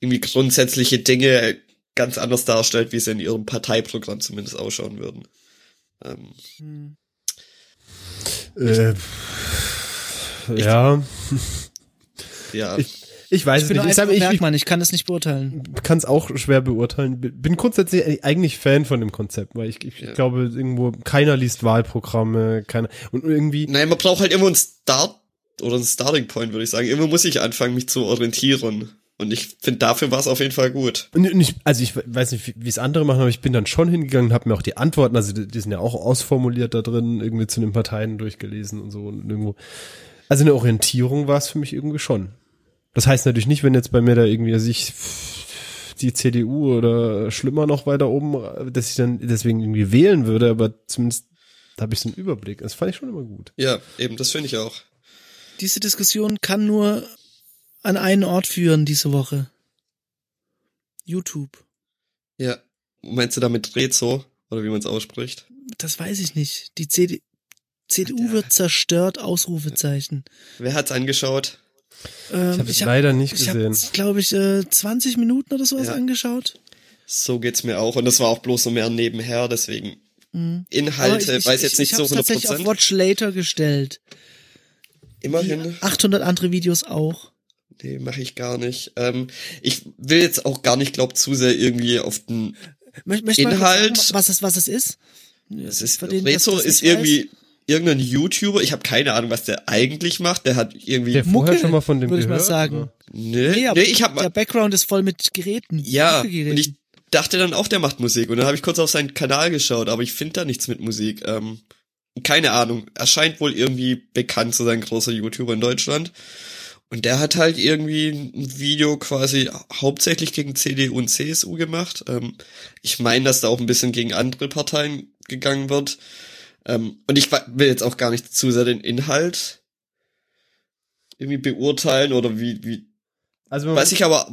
Speaker 1: irgendwie grundsätzliche Dinge ganz anders darstellt, wie sie in ihrem Parteiprogramm zumindest ausschauen würden. Ähm,
Speaker 3: Äh, ja,
Speaker 1: ja,
Speaker 3: ich, ich weiß
Speaker 2: Ich
Speaker 3: es
Speaker 2: bin
Speaker 3: nicht. Ich, sag, ich, ich
Speaker 2: kann es nicht beurteilen.
Speaker 3: kann es auch schwer beurteilen. Bin grundsätzlich eigentlich Fan von dem Konzept, weil ich, ich
Speaker 1: Ja.
Speaker 3: glaube, irgendwo keiner liest Wahlprogramme, keiner und irgendwie
Speaker 1: nein, man braucht halt immer einen Start oder einen Starting Point, würde ich sagen. Immer muss ich anfangen, mich zu orientieren. Und ich finde, dafür war es auf jeden Fall gut.
Speaker 3: Und ich, also ich weiß nicht, wie es andere machen, aber ich bin dann schon hingegangen und habe mir auch die Antworten, also die, die sind ja auch ausformuliert da drin, irgendwie zu den Parteien durchgelesen und so und irgendwo. Also eine Orientierung war es für mich irgendwie schon. Das heißt natürlich nicht, wenn jetzt bei mir da irgendwie, also ich die CDU oder schlimmer noch weiter oben, dass ich dann deswegen irgendwie wählen würde, aber zumindest habe ich so einen Überblick. Das fand ich schon immer gut.
Speaker 1: Ja, eben, das finde ich auch.
Speaker 2: Diese Diskussion kann nur an einen Ort führen diese Woche. YouTube.
Speaker 1: Ja. Meinst du damit Rezo? Oder wie man es ausspricht?
Speaker 2: Das weiß ich nicht. Die CD CDU wird zerstört, Ausrufezeichen.
Speaker 1: Wer hat's angeschaut?
Speaker 2: Ähm,
Speaker 3: Ich habe es
Speaker 2: hab-
Speaker 3: leider nicht
Speaker 2: Ich
Speaker 3: gesehen.
Speaker 2: habe, glaube ich, äh, 20 Minuten oder sowas
Speaker 1: Ja.
Speaker 2: angeschaut.
Speaker 1: So geht's mir auch. Und das war auch bloß so mehr nebenher, deswegen
Speaker 2: Mhm.
Speaker 1: Inhalte,
Speaker 2: ich,
Speaker 1: weiß
Speaker 2: ich,
Speaker 1: jetzt nicht
Speaker 2: ich
Speaker 1: so
Speaker 2: hab's tatsächlich auf
Speaker 1: 100%.
Speaker 2: Watch Later gestellt.
Speaker 1: Immerhin.
Speaker 2: 800 andere Videos auch.
Speaker 1: Nee, mache ich gar nicht. Ähm, ich will jetzt auch gar nicht, glaub, zu sehr irgendwie auf den.
Speaker 2: Möcht,
Speaker 1: Inhalt-
Speaker 2: sagen, was es, was es ist?
Speaker 1: Es ist,
Speaker 2: den,
Speaker 1: Rezo ist irgendwie irgendein YouTuber. Ich habe keine Ahnung, was der eigentlich macht. Der hat irgendwie.
Speaker 3: Der vorher
Speaker 2: Mucke,
Speaker 3: schon mal von dem
Speaker 2: würde ich
Speaker 3: gehört?
Speaker 2: mal sagen.
Speaker 3: oder?
Speaker 1: nee,
Speaker 2: Nee, aber
Speaker 1: nee, ich habe
Speaker 2: der Background ist voll mit Geräten.
Speaker 1: Ja,
Speaker 2: Muckegeräten.
Speaker 1: und ich dachte dann auch, der macht Musik. Und dann habe ich kurz auf seinen Kanal geschaut, aber ich finde da nichts mit Musik. Ähm, keine Ahnung. Er scheint wohl irgendwie bekannt zu sein, großer YouTuber in Deutschland. Und der hat halt irgendwie ein Video quasi hauptsächlich gegen CDU und CSU gemacht. Ähm, ich meine, dass da auch ein bisschen gegen andere Parteien gegangen wird. Ähm, und ich will jetzt auch gar nicht zu sehr den Inhalt irgendwie beurteilen oder wie, wie,
Speaker 3: Also man,
Speaker 1: weiß ich aber,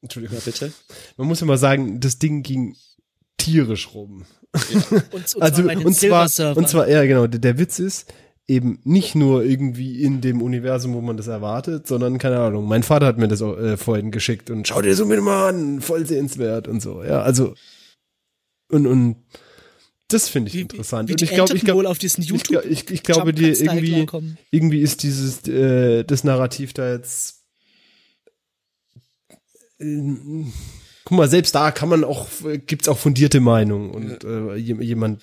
Speaker 3: Entschuldigung.
Speaker 1: ja, bitte.
Speaker 3: Man muss ja mal sagen, das Ding ging tierisch rum.
Speaker 2: und, und
Speaker 3: also
Speaker 2: zwar
Speaker 3: und zwar und zwar ja genau, der, der Witz ist eben nicht nur irgendwie in dem Universum, wo man das erwartet, sondern keine Ahnung. Mein Vater hat mir das auch, äh, vorhin geschickt und schau dir so mit mal an, voll sehenswert und so. Ja, also und und das finde ich
Speaker 2: wie,
Speaker 3: interessant.
Speaker 2: Wie
Speaker 3: und
Speaker 2: die
Speaker 3: ich glaube, ich glaube,
Speaker 2: auf diesen
Speaker 3: ich,
Speaker 2: YouTube
Speaker 3: glaub- ich, ich glaube
Speaker 2: Jump-Cut-Style
Speaker 3: irgendwie irgendwie ist dieses äh, das Narrativ da jetzt äh, guck mal selbst da kann man auch gibt's auch fundierte Meinungen und äh, je- jemand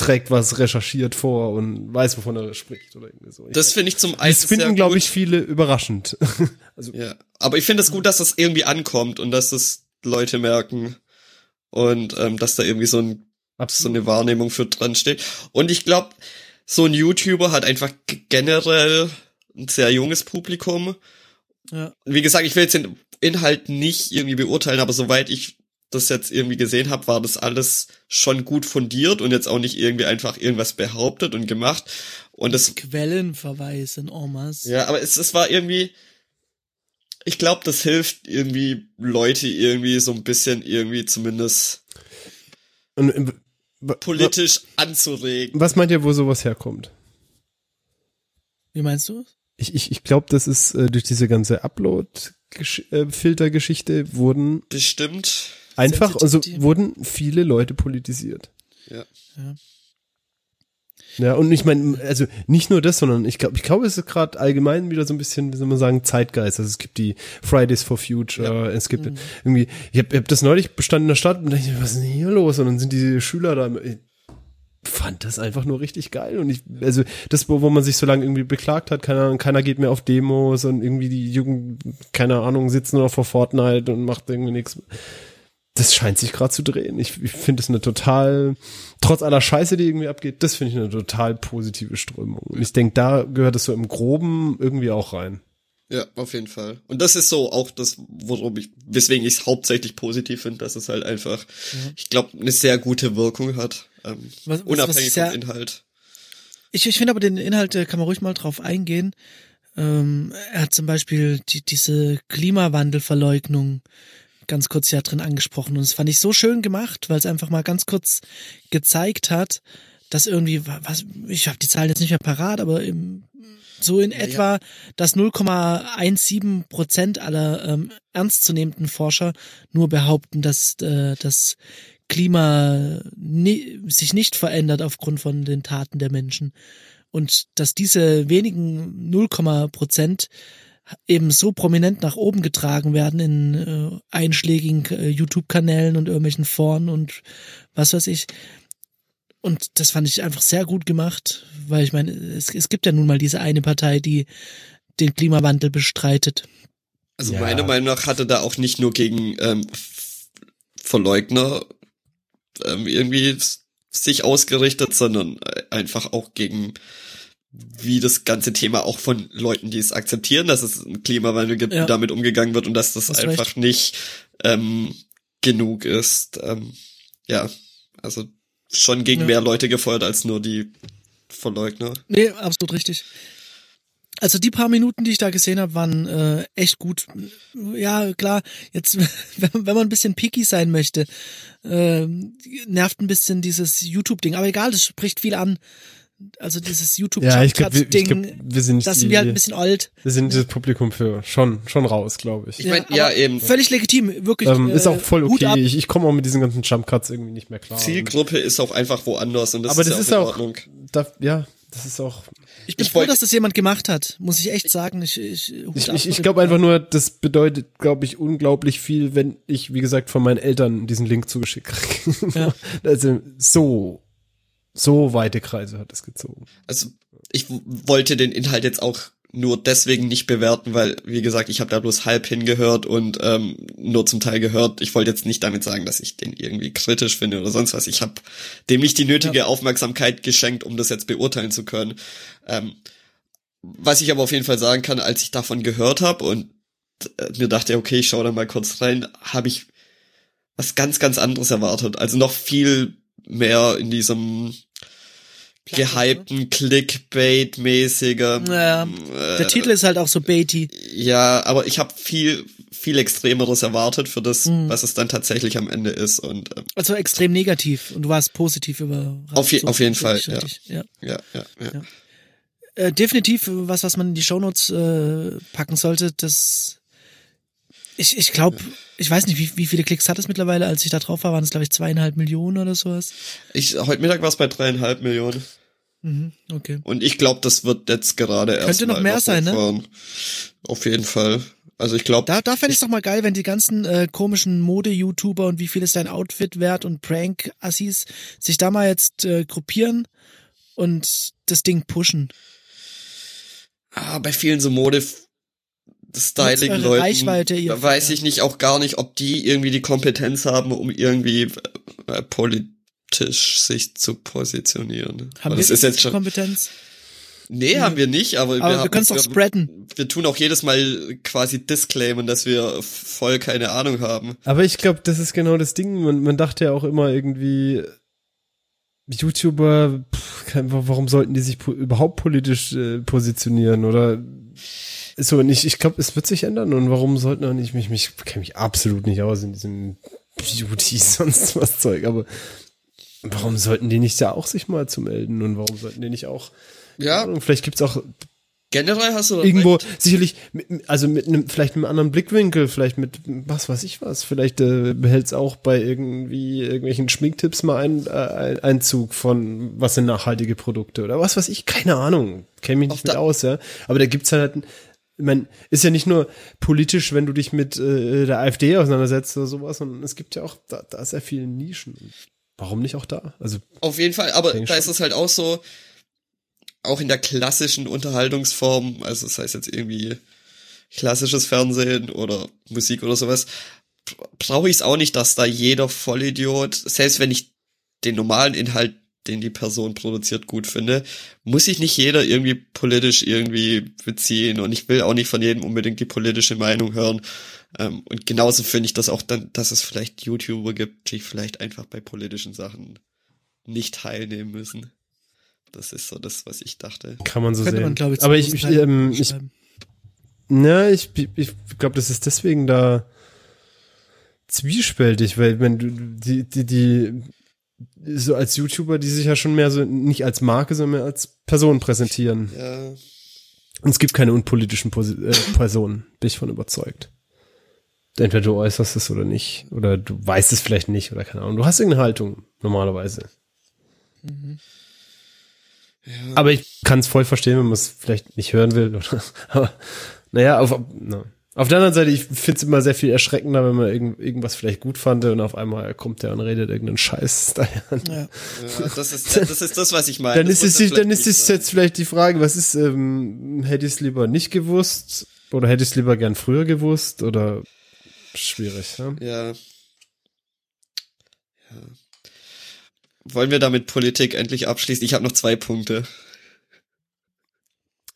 Speaker 3: trägt was recherchiert vor und weiß wovon er spricht oder irgendwie so. Ich-
Speaker 1: Das finde ich zum einen
Speaker 3: das finden glaube ich viele überraschend. also
Speaker 1: Ja, aber ich finde es gut, dass das irgendwie ankommt und dass das Leute merken und ähm, dass da irgendwie so, ein, so eine Wahrnehmung für dran steht. Und ich glaube, so ein YouTuber hat einfach generell ein sehr junges Publikum.
Speaker 2: Ja.
Speaker 1: Wie gesagt, ich will jetzt den Inhalt nicht irgendwie beurteilen, aber soweit ich das jetzt irgendwie gesehen habe, war das alles schon gut fundiert und jetzt auch nicht irgendwie einfach irgendwas behauptet und gemacht. Und das
Speaker 2: Quellenverweis in Omas.
Speaker 1: ja, aber es, es war irgendwie, ich glaube, das hilft irgendwie Leute irgendwie so ein bisschen irgendwie zumindest
Speaker 3: und, äh,
Speaker 1: politisch anzuregen.
Speaker 3: Was meint ihr, wo sowas herkommt?
Speaker 2: Wie meinst du?
Speaker 3: Ich, ich, ich glaube, das ist äh, durch diese ganze Upload-Filter-Geschichte wurden
Speaker 1: Bestimmt.
Speaker 3: Einfach, also
Speaker 2: Sensitivity.
Speaker 3: wurden viele Leute politisiert.
Speaker 1: Ja.
Speaker 2: Ja.
Speaker 3: Ja, und ich meine, also nicht nur das, sondern ich glaube, ich glaube, es ist gerade allgemein wieder so ein bisschen, wie soll man sagen, Zeitgeist. Also es gibt die Fridays for Future, es gibt irgendwie, ich habe hab das neulich bestand in der Stadt und dachte, was ist denn hier los? Und dann sind diese Schüler da, ich fand das einfach nur richtig geil. Und ich, also das, wo, wo man sich so lange irgendwie beklagt hat, keine Ahnung, keiner geht mehr auf Demos und irgendwie die Jugend, keine Ahnung, sitzen nur noch vor Fortnite und macht irgendwie nichts das scheint sich gerade zu drehen. Ich, ich finde es eine total, trotz aller Scheiße, die irgendwie abgeht, das finde ich eine total positive Strömung. Und ich denke, da gehört es so im Groben irgendwie auch rein.
Speaker 1: Ja, auf jeden Fall. Und das ist so auch das, worum ich, weswegen ich es hauptsächlich positiv finde, dass es halt einfach, ich glaube, eine sehr gute Wirkung hat. Ähm,
Speaker 2: Was- was- was
Speaker 1: unabhängig
Speaker 2: ich sehr-
Speaker 1: vom Inhalt.
Speaker 2: Ich, ich finde aber den Inhalt, äh, kann man ruhig mal drauf eingehen. Ähm, er hat zum Beispiel die, diese Klimawandelverleugnung ganz kurz ja drin angesprochen. Und das fand ich so schön gemacht, weil es einfach mal ganz kurz gezeigt hat, dass irgendwie, was, ich habe die Zahlen jetzt nicht mehr parat, aber im, so in
Speaker 1: Ja,
Speaker 2: etwa, dass 0,17 Prozent aller ähm, ernstzunehmenden Forscher nur behaupten, dass äh, das Klima ni sich nicht verändert aufgrund von den Taten der Menschen. Und dass diese wenigen 0, Prozent eben so prominent nach oben getragen werden in äh, einschlägigen äh, YouTube-Kanälen und irgendwelchen Foren und was weiß ich. Und das fand ich einfach sehr gut gemacht, weil ich meine, es, es gibt ja nun mal diese eine Partei, die den Klimawandel bestreitet.
Speaker 1: Also
Speaker 3: Ja.
Speaker 1: meiner Meinung nach hatte da auch nicht nur gegen ähm, Verleugner ähm, irgendwie sich ausgerichtet, sondern äh, einfach auch gegen wie das ganze Thema auch von Leuten, die es akzeptieren, dass es einen Klimawandel gibt,
Speaker 2: Ja.
Speaker 1: damit umgegangen wird und dass das
Speaker 2: Hast
Speaker 1: einfach
Speaker 2: recht.
Speaker 1: nicht ähm, genug ist. Ähm, ja, also schon gegen
Speaker 2: Ja.
Speaker 1: mehr Leute gefeuert als nur die Verleugner.
Speaker 2: Nee, absolut richtig. Also die paar Minuten, die ich da gesehen habe, waren äh, echt gut. Ja, klar, jetzt, wenn, wenn man ein bisschen picky sein möchte, äh, nervt ein bisschen dieses YouTube-Ding. Aber egal, das spricht viel an. Also dieses youtube
Speaker 3: Ja, ich glaube, wir, ich glaub, wir sind
Speaker 2: das sind wir halt ein bisschen alt.
Speaker 3: wir sind das Publikum für schon schon raus, glaube ich.
Speaker 1: Ich mein, ja,
Speaker 2: aber
Speaker 1: eben.
Speaker 2: Völlig legitim, wirklich.
Speaker 3: Ähm, ist
Speaker 2: äh,
Speaker 3: auch voll
Speaker 2: Hut ab.
Speaker 3: okay. Ich, ich komme auch mit diesen ganzen Jump Cuts irgendwie nicht mehr klar.
Speaker 1: Zielgruppe ist auch einfach woanders und das
Speaker 3: Aber
Speaker 1: ist
Speaker 3: das
Speaker 1: ja
Speaker 3: ist
Speaker 1: auch in
Speaker 3: auch,
Speaker 1: Ordnung.
Speaker 3: da, ja, das ist auch.
Speaker 2: Ich bin
Speaker 1: Ich
Speaker 2: froh, dass das jemand gemacht hat, muss ich echt sagen. Ich, ich,
Speaker 3: Ich, ich, ich glaube einfach nur, das bedeutet, glaube ich, unglaublich viel, wenn ich, wie gesagt, von meinen Eltern diesen Link zugeschickt kriege.
Speaker 2: Ja.
Speaker 3: Also so, so weite Kreise hat es gezogen.
Speaker 1: Also ich wollte den Inhalt jetzt auch nur deswegen nicht bewerten, weil, wie gesagt, ich habe da bloß halb hingehört und ähm, nur zum Teil gehört. Ich wollte jetzt nicht damit sagen, dass ich den irgendwie kritisch finde oder sonst was. Ich habe dem nicht die nötige Aufmerksamkeit geschenkt, um das jetzt beurteilen zu können. Ähm, was ich aber auf jeden Fall sagen kann, als ich davon gehört habe und äh, mir dachte, okay, ich schau da mal kurz rein, habe ich was ganz, ganz anderes erwartet. Also noch viel mehr in diesem gehypten Clickbait-mäßiger.
Speaker 2: Ja,
Speaker 1: äh,
Speaker 2: der Titel ist halt auch so baity.
Speaker 1: Ja, aber ich habe viel, viel Extremeres erwartet für das,
Speaker 2: Mhm.
Speaker 1: was es dann tatsächlich am Ende ist. Und ähm,
Speaker 2: Also extrem negativ und du warst positiv überrascht.
Speaker 1: Auf je- auf jeden Fall, ja.
Speaker 2: richtig, ja.
Speaker 1: ja, ja, ja.
Speaker 2: Ja. Äh, definitiv was, was man in die Shownotes äh, packen sollte. Das ich, ich glaube, ich weiß nicht, wie, wie viele Klicks hat es mittlerweile. Als ich da drauf war, waren es glaube ich zweieinhalb Millionen oder sowas.
Speaker 1: Ich, heute Mittag war es bei dreieinhalb Millionen.
Speaker 2: Mhm, okay.
Speaker 1: Und ich glaube, das wird jetzt gerade erst
Speaker 2: Könnte noch mehr sein, ne?
Speaker 1: hochfahren. Auf jeden Fall. Also ich glaube,
Speaker 2: Da, da fände ich doch mal geil, wenn die ganzen äh, komischen Mode-YouTuber und wie viel ist dein Outfit wert und Prank-Assis sich da mal jetzt äh, gruppieren und das Ding pushen.
Speaker 1: ah, bei vielen so Mode Styling-Leuten,
Speaker 2: Reichweite, ihr-
Speaker 1: da weiß ich nicht auch gar nicht, ob die irgendwie die Kompetenz haben, um irgendwie äh, politisch sich zu positionieren.
Speaker 2: Haben
Speaker 1: Aber
Speaker 2: wir
Speaker 1: das ist
Speaker 2: die
Speaker 1: jetzt schon,
Speaker 2: Kompetenz?
Speaker 1: nee, haben wir nicht, aber,
Speaker 2: Aber wir,
Speaker 1: haben-
Speaker 2: können es doch spreaden.
Speaker 1: wir tun auch jedes Mal quasi disclaimen, dass wir voll keine Ahnung haben.
Speaker 3: Aber ich glaube, das ist genau das Ding. Man, man dachte ja auch immer irgendwie, YouTuber, pff, warum sollten die sich po überhaupt politisch äh, positionieren oder so und ich, ich glaube, es wird sich ändern und warum sollten auch nicht mich mich kenne mich absolut nicht aus in diesem Beauty sonst was Zeug, aber warum sollten die nicht da auch sich mal zu melden und warum sollten die nicht auch
Speaker 1: Ja,
Speaker 3: Ahnung, vielleicht gibt's auch
Speaker 1: generell hast du
Speaker 3: irgendwo
Speaker 1: recht.
Speaker 3: sicherlich mit, also mit einem vielleicht einem anderen Blickwinkel vielleicht mit was weiß ich was. Vielleicht äh, behält's auch bei irgendwie irgendwelchen Schminktipps mal ein, äh, ein Einzug von was sind nachhaltige Produkte oder was weiß ich keine Ahnung. Kenne mich
Speaker 1: Auf
Speaker 3: nicht mit aus ja. Aber da gibt's halt ich mein, ist ja nicht nur politisch, wenn du dich mit äh, der AfD auseinandersetzt oder sowas, sondern es gibt ja auch da, da sehr viele Nischen. Warum nicht auch da? Also
Speaker 1: Auf jeden Fall, aber da
Speaker 3: schon.
Speaker 1: ist es halt auch so, auch in der klassischen Unterhaltungsform, also das heißt jetzt irgendwie klassisches Fernsehen oder Musik oder sowas, brauche ich es auch nicht, dass da jeder Vollidiot, selbst wenn ich den normalen Inhalt, den die Person produziert, gut finde, muss sich nicht jeder irgendwie politisch irgendwie beziehen und ich will auch nicht von jedem unbedingt die politische Meinung hören. Ähm, und genauso finde ich das auch dann, dass es vielleicht YouTuber gibt, die vielleicht einfach bei politischen Sachen nicht teilnehmen müssen. Das ist so das, was ich dachte.
Speaker 3: kann man so
Speaker 2: Könnte
Speaker 3: sehen.
Speaker 2: man, glaube ich,
Speaker 3: Aber
Speaker 2: zum
Speaker 3: ich, ich,
Speaker 2: Großteil
Speaker 3: ähm, ich. Na, ich, ich glaube, das ist deswegen da zwiespältig, weil wenn du die, die, die so als YouTuber, die sich ja schon mehr so nicht als Marke, sondern mehr als Person präsentieren.
Speaker 1: Ja.
Speaker 3: Und es gibt keine unpolitischen Posi äh, Personen, bin ich von überzeugt. Entweder du äußerst es oder nicht, oder du weißt es vielleicht nicht, oder keine Ahnung. Du hast irgendeine Haltung, normalerweise. Aber ich kann es voll verstehen, wenn man es vielleicht nicht hören will. Oder, aber naja, auf, na. Auf der anderen Seite, ich finde es immer sehr viel erschreckender, wenn man irgend, irgendwas vielleicht gut fand und auf einmal kommt der und redet irgendeinen Scheiß daher.
Speaker 2: Ja.
Speaker 1: Ja, das ist das ist das, was ich meine.
Speaker 3: Dann
Speaker 1: Das
Speaker 3: ist es, dann ist es jetzt vielleicht die Frage, was ist, ähm, hätte ich es lieber nicht gewusst oder hätte ich es lieber gern früher gewusst oder schwierig, ja?
Speaker 1: Ja. Ja. Wollen wir damit Politik endlich abschließen? Ich habe noch zwei Punkte.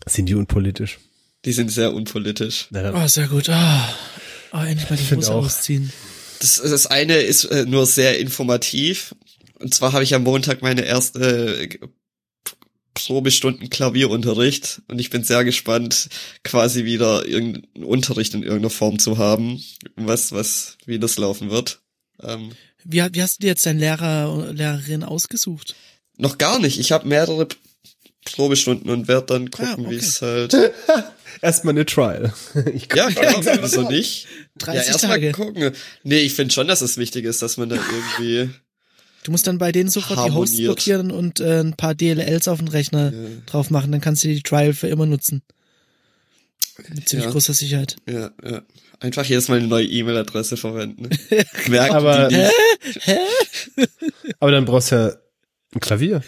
Speaker 3: Sind die unpolitisch?
Speaker 1: Die sind sehr unpolitisch.
Speaker 3: Dann,
Speaker 2: Oh, sehr gut. Ah, oh, endlich mal die Hose
Speaker 3: auch.
Speaker 2: ausziehen.
Speaker 1: Das, das eine ist äh, nur sehr informativ. Und zwar habe ich am Montag meine erste äh, Probestunden Klavierunterricht und ich bin sehr gespannt, quasi wieder irgendeinen Unterricht in irgendeiner Form zu haben, was, was, wie das laufen wird. Ähm,
Speaker 2: Wie, wie hast du dir jetzt deinen Lehrer oder Lehrerin ausgesucht?
Speaker 1: noch gar nicht. Ich habe mehrere Probestunden und werde dann gucken,
Speaker 2: Ah, okay.
Speaker 1: wie es halt.
Speaker 3: erstmal eine Trial. Ich
Speaker 1: Ja, klar, wieso nicht?
Speaker 2: 30
Speaker 1: ja, erstmal
Speaker 2: Tage.
Speaker 1: gucken. Nee, ich finde schon, dass es wichtig ist, dass man da irgendwie.
Speaker 2: Du musst dann bei denen sofort die Hosts
Speaker 1: Harmoniert.
Speaker 2: blockieren und äh, ein paar DLLs auf den Rechner drauf machen. Dann kannst du die Trial für immer nutzen. Mit ziemlich
Speaker 1: Ja.
Speaker 2: großer Sicherheit.
Speaker 1: Ja, ja. Einfach jedes Mal eine neue E-Mail-Adresse verwenden. Merken
Speaker 3: Aber-
Speaker 1: die nicht.
Speaker 3: Aber dann brauchst du ja ein Klavier.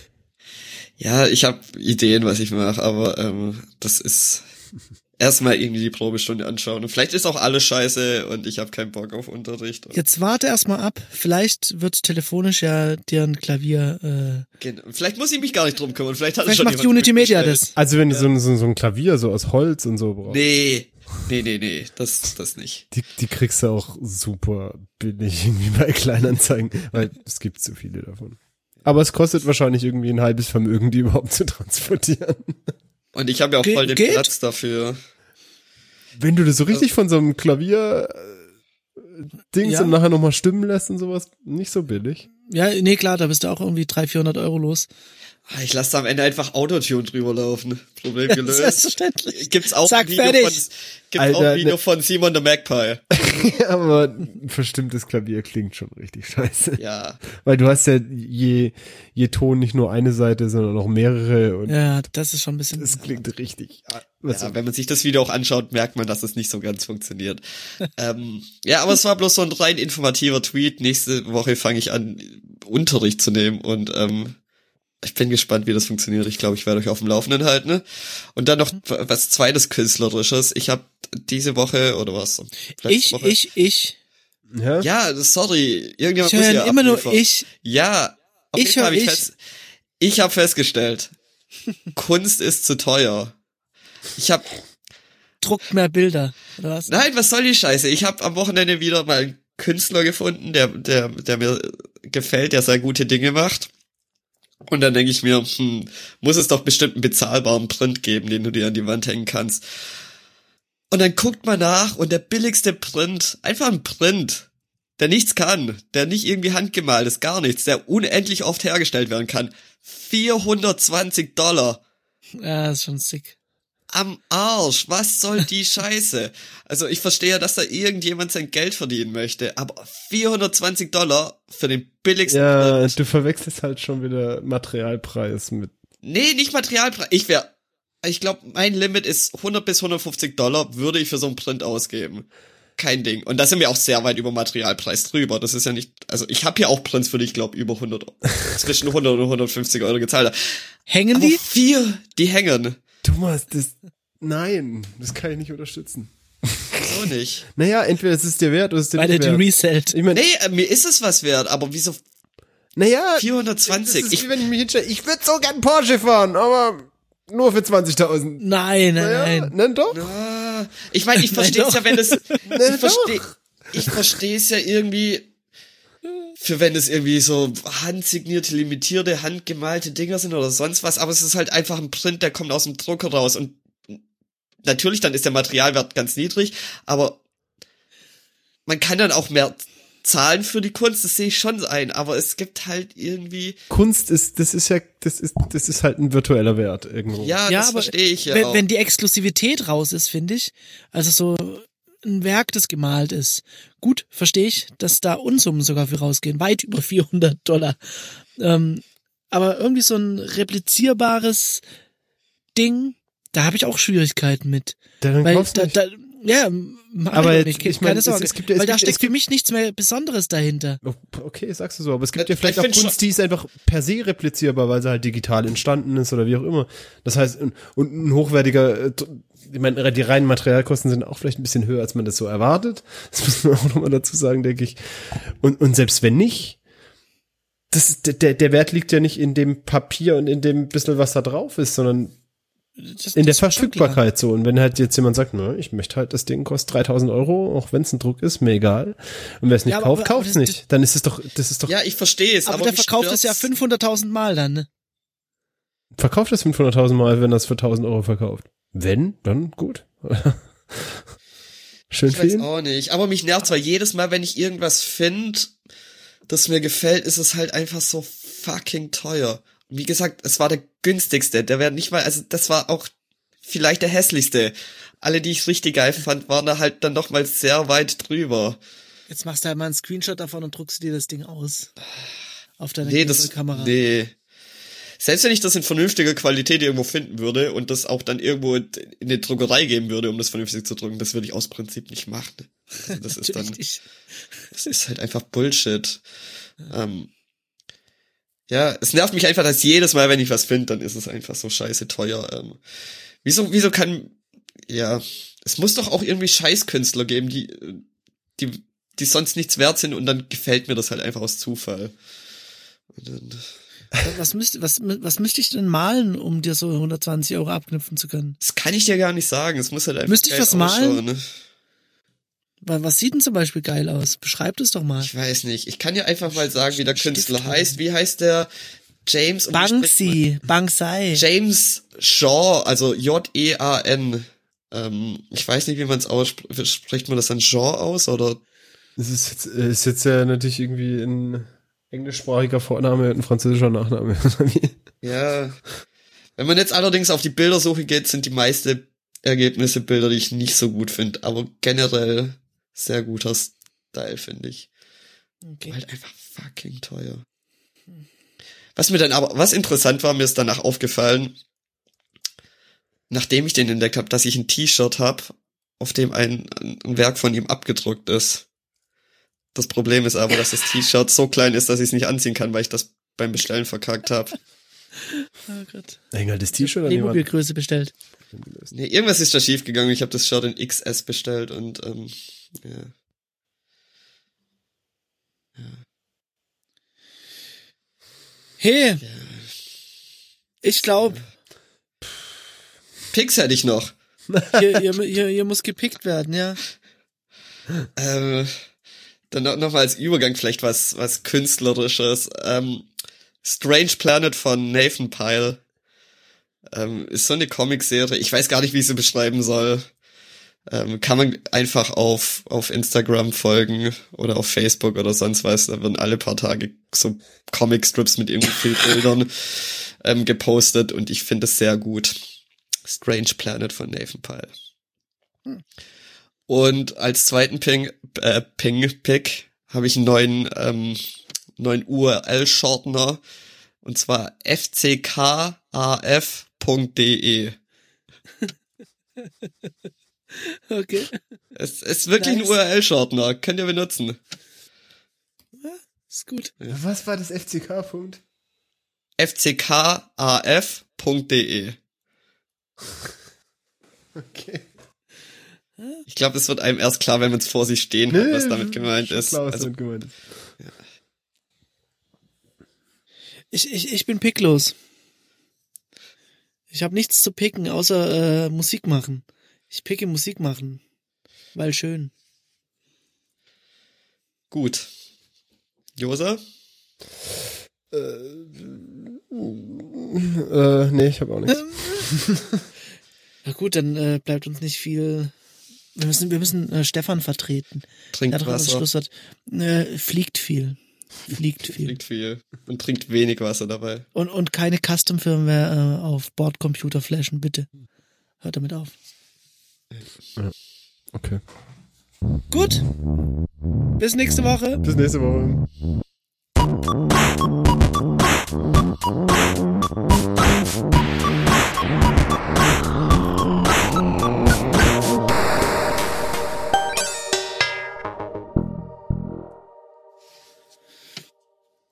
Speaker 1: Ja, ich habe Ideen, was ich mache, aber ähm, das ist erstmal irgendwie die Probestunde anschauen. Und vielleicht ist auch alles scheiße und ich habe keinen Bock auf Unterricht.
Speaker 2: Jetzt warte erstmal ab. Vielleicht wird telefonisch ja dir ein Klavier. Äh,
Speaker 1: Genau. Vielleicht muss ich mich gar nicht drum kümmern. Vielleicht hat
Speaker 2: vielleicht
Speaker 1: schon
Speaker 2: macht Unity Media das.
Speaker 3: Also wenn du so, ein- so, ein- so ein Klavier so aus Holz und so brauchst,
Speaker 1: Nee, nee, nee, nee, das, das nicht.
Speaker 3: die, die kriegst du auch super billig irgendwie bei Kleinanzeigen, weil es gibt zu viele davon. Aber es kostet wahrscheinlich irgendwie ein halbes Vermögen, die überhaupt zu transportieren.
Speaker 1: Und ich habe ja auch
Speaker 2: Ge-
Speaker 1: voll den
Speaker 2: geht?
Speaker 1: Platz dafür.
Speaker 3: Wenn du das so richtig von so einem Klavier äh, Dings
Speaker 2: Ja.
Speaker 3: und nachher nochmal stimmen lässt und sowas, nicht so billig.
Speaker 2: Ja, nee, klar, da bist du auch irgendwie 300, 400 Euro los.
Speaker 1: Ah, Ich lasse da am Ende einfach Autotune drüber laufen. Problem gelöst.
Speaker 2: Selbstverständlich.
Speaker 1: Gibt's auch
Speaker 2: Zack,
Speaker 1: ein Video
Speaker 2: fertig.
Speaker 1: von gibt's auch
Speaker 3: Alter,
Speaker 1: ein Video
Speaker 3: ne-
Speaker 1: von Simon the Magpie.
Speaker 3: Aber ein verstimmtes Klavier klingt schon richtig scheiße.
Speaker 1: Ja.
Speaker 3: Weil du hast ja je, je Ton nicht nur eine Seite, sondern auch mehrere und
Speaker 2: Ja, das ist schon ein bisschen.
Speaker 3: es klingt richtig. Was
Speaker 1: Ja, wenn man sich das Video auch anschaut, merkt man, dass es nicht so ganz funktioniert. ähm, ja, aber es war bloß so ein rein informativer Tweet. Nächste Woche fange ich an, Unterricht zu nehmen und ähm, ich bin gespannt, wie das funktioniert. Ich glaube, ich werde euch auf dem Laufenden halten. Ne? Und dann noch was zweites Künstlerisches. Ich habe diese Woche oder was?
Speaker 2: ich,
Speaker 1: Woche?
Speaker 2: ich, ich.
Speaker 3: ja?
Speaker 1: Ja, sorry. Irgendjemand
Speaker 2: Ich
Speaker 1: muss
Speaker 2: höre
Speaker 1: ja
Speaker 2: immer nur
Speaker 1: abliefern.
Speaker 2: ich.
Speaker 1: Ja, auf
Speaker 2: Ich
Speaker 1: jeden Fall
Speaker 2: hör
Speaker 1: hab ich,
Speaker 2: ich.
Speaker 1: fest, ich habe festgestellt, Kunst ist zu teuer. Ich habe
Speaker 2: Druckt mehr Bilder. Oder was?
Speaker 1: Nein, was soll die Scheiße? Ich habe am Wochenende wieder mal einen Künstler gefunden, der, der, der mir gefällt, der sehr gute Dinge macht. Und dann denke ich mir, hm, muss es doch bestimmt einen bezahlbaren Print geben, den du dir an die Wand hängen kannst. Und dann guckt man nach und der billigste Print, einfach ein Print, der nichts kann, der nicht irgendwie handgemalt ist, gar nichts, der unendlich oft hergestellt werden kann. 420 Dollar
Speaker 2: Ja, ist schon sick.
Speaker 1: Am Arsch. Was soll die Scheiße? Also ich verstehe, dass da irgendjemand sein Geld verdienen möchte, aber 420 Dollar für den billigsten
Speaker 3: Ja,
Speaker 1: Print.
Speaker 3: du verwechselst halt schon wieder Materialpreis mit.
Speaker 1: Nee, nicht Materialpreis. Ich wäre, ich glaube, mein Limit ist 100 bis 150 Dollar würde ich für so einen Print ausgeben. Kein Ding. Und da sind wir auch sehr weit über Materialpreis drüber. Das ist ja nicht, also ich habe hier auch Prints für die, ich glaube, über 100, zwischen 100 und 150 Euro gezahlt.
Speaker 2: Hängen
Speaker 1: Aber
Speaker 2: die?
Speaker 1: vier, die hängen.
Speaker 3: Thomas, das. Nein, das kann ich nicht unterstützen.
Speaker 1: So nicht.
Speaker 3: Naja, entweder es ist dir wert oder es ist dir
Speaker 2: Weil der
Speaker 3: nicht
Speaker 2: die
Speaker 3: wert.
Speaker 2: resellt.
Speaker 3: Ich meine,
Speaker 1: Nee, äh, mir ist es was wert, aber wieso
Speaker 3: naja,
Speaker 1: 420?
Speaker 3: Das ist
Speaker 1: Ich,
Speaker 3: wie wenn ich mich hinstelle, ich würde so gern Porsche fahren, aber nur für 20.000.
Speaker 2: Nein, nein,
Speaker 3: Naja,
Speaker 2: nein.
Speaker 3: Nein, doch.
Speaker 1: Ah, ich meine, ich verstehe es ja, wenn es,
Speaker 3: Na
Speaker 1: ich verstehe, ich verstehe es ja irgendwie, für wenn es irgendwie so handsignierte, limitierte, handgemalte Dinger sind oder sonst was, aber es ist halt einfach ein Print, der kommt aus dem Drucker raus und natürlich, dann ist der Materialwert ganz niedrig, aber man kann dann auch mehr zahlen für die Kunst, das sehe ich schon ein, aber es gibt halt irgendwie.
Speaker 3: Kunst ist, das ist ja, das ist, das ist halt ein virtueller Wert irgendwo.
Speaker 1: Ja,
Speaker 2: Ja,
Speaker 1: das
Speaker 2: aber
Speaker 1: verstehe ich ja
Speaker 2: wenn,
Speaker 1: auch.
Speaker 2: wenn die Exklusivität raus ist, finde ich, also so ein Werk, das gemalt ist. Gut, verstehe ich, dass da Unsummen sogar für rausgehen, weit über 400 Dollar. Ähm, aber irgendwie so ein replizierbares Ding, da habe ich auch Schwierigkeiten mit.
Speaker 3: Dann
Speaker 2: Weil da, da, ja, mach
Speaker 3: Aber
Speaker 2: ich
Speaker 3: ich
Speaker 2: keine
Speaker 3: meine, es-
Speaker 2: Sorge.
Speaker 3: es gibt ja- es
Speaker 2: weil da
Speaker 3: gibt- es
Speaker 2: steckt für mich nichts mehr Besonderes dahinter.
Speaker 3: Oh, Okay, sagst du so, aber es gibt
Speaker 1: Ja,
Speaker 3: vielleicht
Speaker 1: ich
Speaker 3: auch Kunst, die ist einfach per se replizierbar, weil sie halt digital entstanden ist oder wie auch immer. Das heißt, und, und ein hochwertiger, äh, ich meine, die reinen Materialkosten sind auch vielleicht ein bisschen höher, als man das so erwartet. Das muss man auch nochmal dazu sagen, denke ich. Und, und selbst wenn nicht, das ist, der, der Wert liegt ja nicht in dem Papier und in dem bisschen, was da drauf ist, sondern
Speaker 2: Das,
Speaker 3: in der. Verfügbarkeit so. Und wenn halt jetzt jemand sagt, na, ich möchte halt, das Ding kostet 3000 Euro, auch wenn es ein Druck ist, mir egal. Und wer es nicht
Speaker 2: Ja,
Speaker 3: kauft, kauft es
Speaker 2: aber das-
Speaker 3: nicht. Dann ist es doch, das ist doch,
Speaker 1: ja, ich verstehe es,
Speaker 2: Aber,
Speaker 1: aber,
Speaker 2: der verkauft es ja
Speaker 1: stört's.
Speaker 2: 500.000 Mal dann, ne?
Speaker 3: verkauft es 500.000 Mal, wenn das für 1000 Euro verkauft. Wenn, dann gut. Schön
Speaker 1: Ich
Speaker 3: für
Speaker 1: weiß
Speaker 3: ihn.
Speaker 1: auch nicht. Aber mich nervt weil jedes Mal, wenn ich irgendwas finde, das mir gefällt, ist es halt einfach so fucking teuer. Und wie gesagt, es war der günstigste. Der wäre nicht mal, also das war auch vielleicht der hässlichste. Alle, die ich richtig geil fand, waren da halt dann noch mal sehr weit drüber.
Speaker 2: Jetzt machst du halt mal einen Screenshot davon und druckst dir das Ding aus. Auf deiner
Speaker 1: Nee, das,
Speaker 2: Kamera.
Speaker 1: nee. Selbst wenn ich das in vernünftiger Qualität irgendwo finden würde und das auch dann irgendwo in eine Druckerei geben würde, um das vernünftig zu drucken, das würde ich aus Prinzip nicht machen. Also das ist dann,
Speaker 2: nicht.
Speaker 1: Das ist halt einfach Bullshit. Ähm, ja, es nervt mich einfach, dass jedes Mal, wenn ich was finde, dann ist es einfach so scheiße teuer. Ähm, wieso, wieso kann, ja, es muss doch auch irgendwie Scheißkünstler geben, die, die, die sonst nichts wert sind und dann gefällt mir das halt einfach aus Zufall. Und dann,
Speaker 2: Was müsste, was, was müsste ich denn malen, um dir so 120 Euro abknüpfen zu können?
Speaker 1: das kann ich dir gar nicht sagen. Es muss halt einfach
Speaker 2: Müsste ich was malen?
Speaker 1: Ne?
Speaker 2: Weil was sieht denn zum Beispiel geil aus? Beschreib das doch mal.
Speaker 1: Ich weiß nicht. Ich kann dir einfach mal sagen, wie der
Speaker 2: Stift
Speaker 1: Künstler heißt. Wie heißt der? James
Speaker 2: Banksy, Banksai.
Speaker 1: James Shaw, also J-E-A-N. Ähm, ich weiß nicht, wie man es ausspricht. Spricht man das dann Shaw aus oder?
Speaker 3: Das ist jetzt, äh, ist jetzt ja natürlich irgendwie ein englischsprachiger Vorname und ein französischer Nachname.
Speaker 1: Ja. Wenn man jetzt allerdings auf die Bildersuche geht, sind die meiste Ergebnisse Bilder, die ich nicht so gut finde. Aber generell sehr guter Style, finde ich.
Speaker 2: Okay.
Speaker 1: Halt einfach fucking teuer. Was mir dann aber, was interessant war, mir ist danach aufgefallen, nachdem ich den entdeckt habe, dass ich ein T-Shirt habe, auf dem ein, ein Werk von ihm abgedruckt ist. Das Problem ist aber, dass das T-Shirt so klein ist, dass ich es nicht anziehen kann, weil ich das beim Bestellen verkackt habe.
Speaker 2: Oh Gott.
Speaker 3: Hängt halt das T-Shirt an die.
Speaker 2: Playmobil-Größe bestellt.
Speaker 1: Nee, irgendwas ist da schief gegangen. Ich habe das Shirt in XS bestellt und ähm, ja.
Speaker 2: Hey. Ich glaube,
Speaker 1: Pix hätte ich noch.
Speaker 2: hier, hier, hier, hier muss gepickt werden, ja.
Speaker 1: Ähm, dann noch, mal als Übergang vielleicht was, was künstlerisches. Ähm, Strange Planet von Nathan Pyle. Ähm, ist so eine Comicserie. Ich weiß gar nicht, wie ich sie beschreiben soll. Ähm, kann man einfach auf, auf Instagram folgen oder auf Facebook oder sonst was. Da werden alle paar Tage so Comicstrips mit irgendwie Bildern ähm, gepostet und ich finde es sehr gut. Strange Planet von Nathan Pyle. Und als zweiten Ping, äh, Ping Pick habe ich einen neuen, ähm, neuen URL-Shortener und zwar fckaf.de.
Speaker 2: Okay.
Speaker 1: Es ist wirklich
Speaker 2: Nice.
Speaker 1: ein URL-Shortener, könnt ihr benutzen.
Speaker 2: Ist gut.
Speaker 3: Was war das FCK-Punkt?
Speaker 1: fckaf.de.
Speaker 3: Okay.
Speaker 1: Ich glaube, es wird einem erst klar, wenn man es vor sich stehen hat, was damit gemeint ist.
Speaker 3: Klar, was
Speaker 1: Also,
Speaker 3: damit gemeint ist.
Speaker 2: Ich, ich, ich bin picklos. Ich habe nichts zu picken, außer äh, Musik machen. Ich picke Musik machen. Weil schön.
Speaker 1: gut. Josa?
Speaker 3: Äh, nee, ich habe auch nichts.
Speaker 2: Na gut, dann äh, bleibt uns nicht viel Wir müssen, wir müssen äh, Stefan vertreten.
Speaker 1: Trinkt
Speaker 2: Er hat doch immer das
Speaker 1: Wasser,
Speaker 2: Schlusswort. Äh, fliegt viel. Fliegt viel.
Speaker 1: trinkt viel und trinkt wenig Wasser dabei.
Speaker 2: Und, und keine Custom-Firmware äh, auf Bordcomputer flashen, bitte. Hört damit auf.
Speaker 3: Okay.
Speaker 2: Gut. Bis nächste Woche.
Speaker 3: Bis nächste Woche.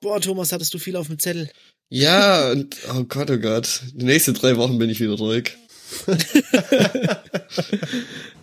Speaker 2: Boah, Thomas, hattest du viel auf dem Zettel.
Speaker 1: Ja, und oh Gott, oh Gott. Die nächsten drei Wochen bin ich wieder ruhig.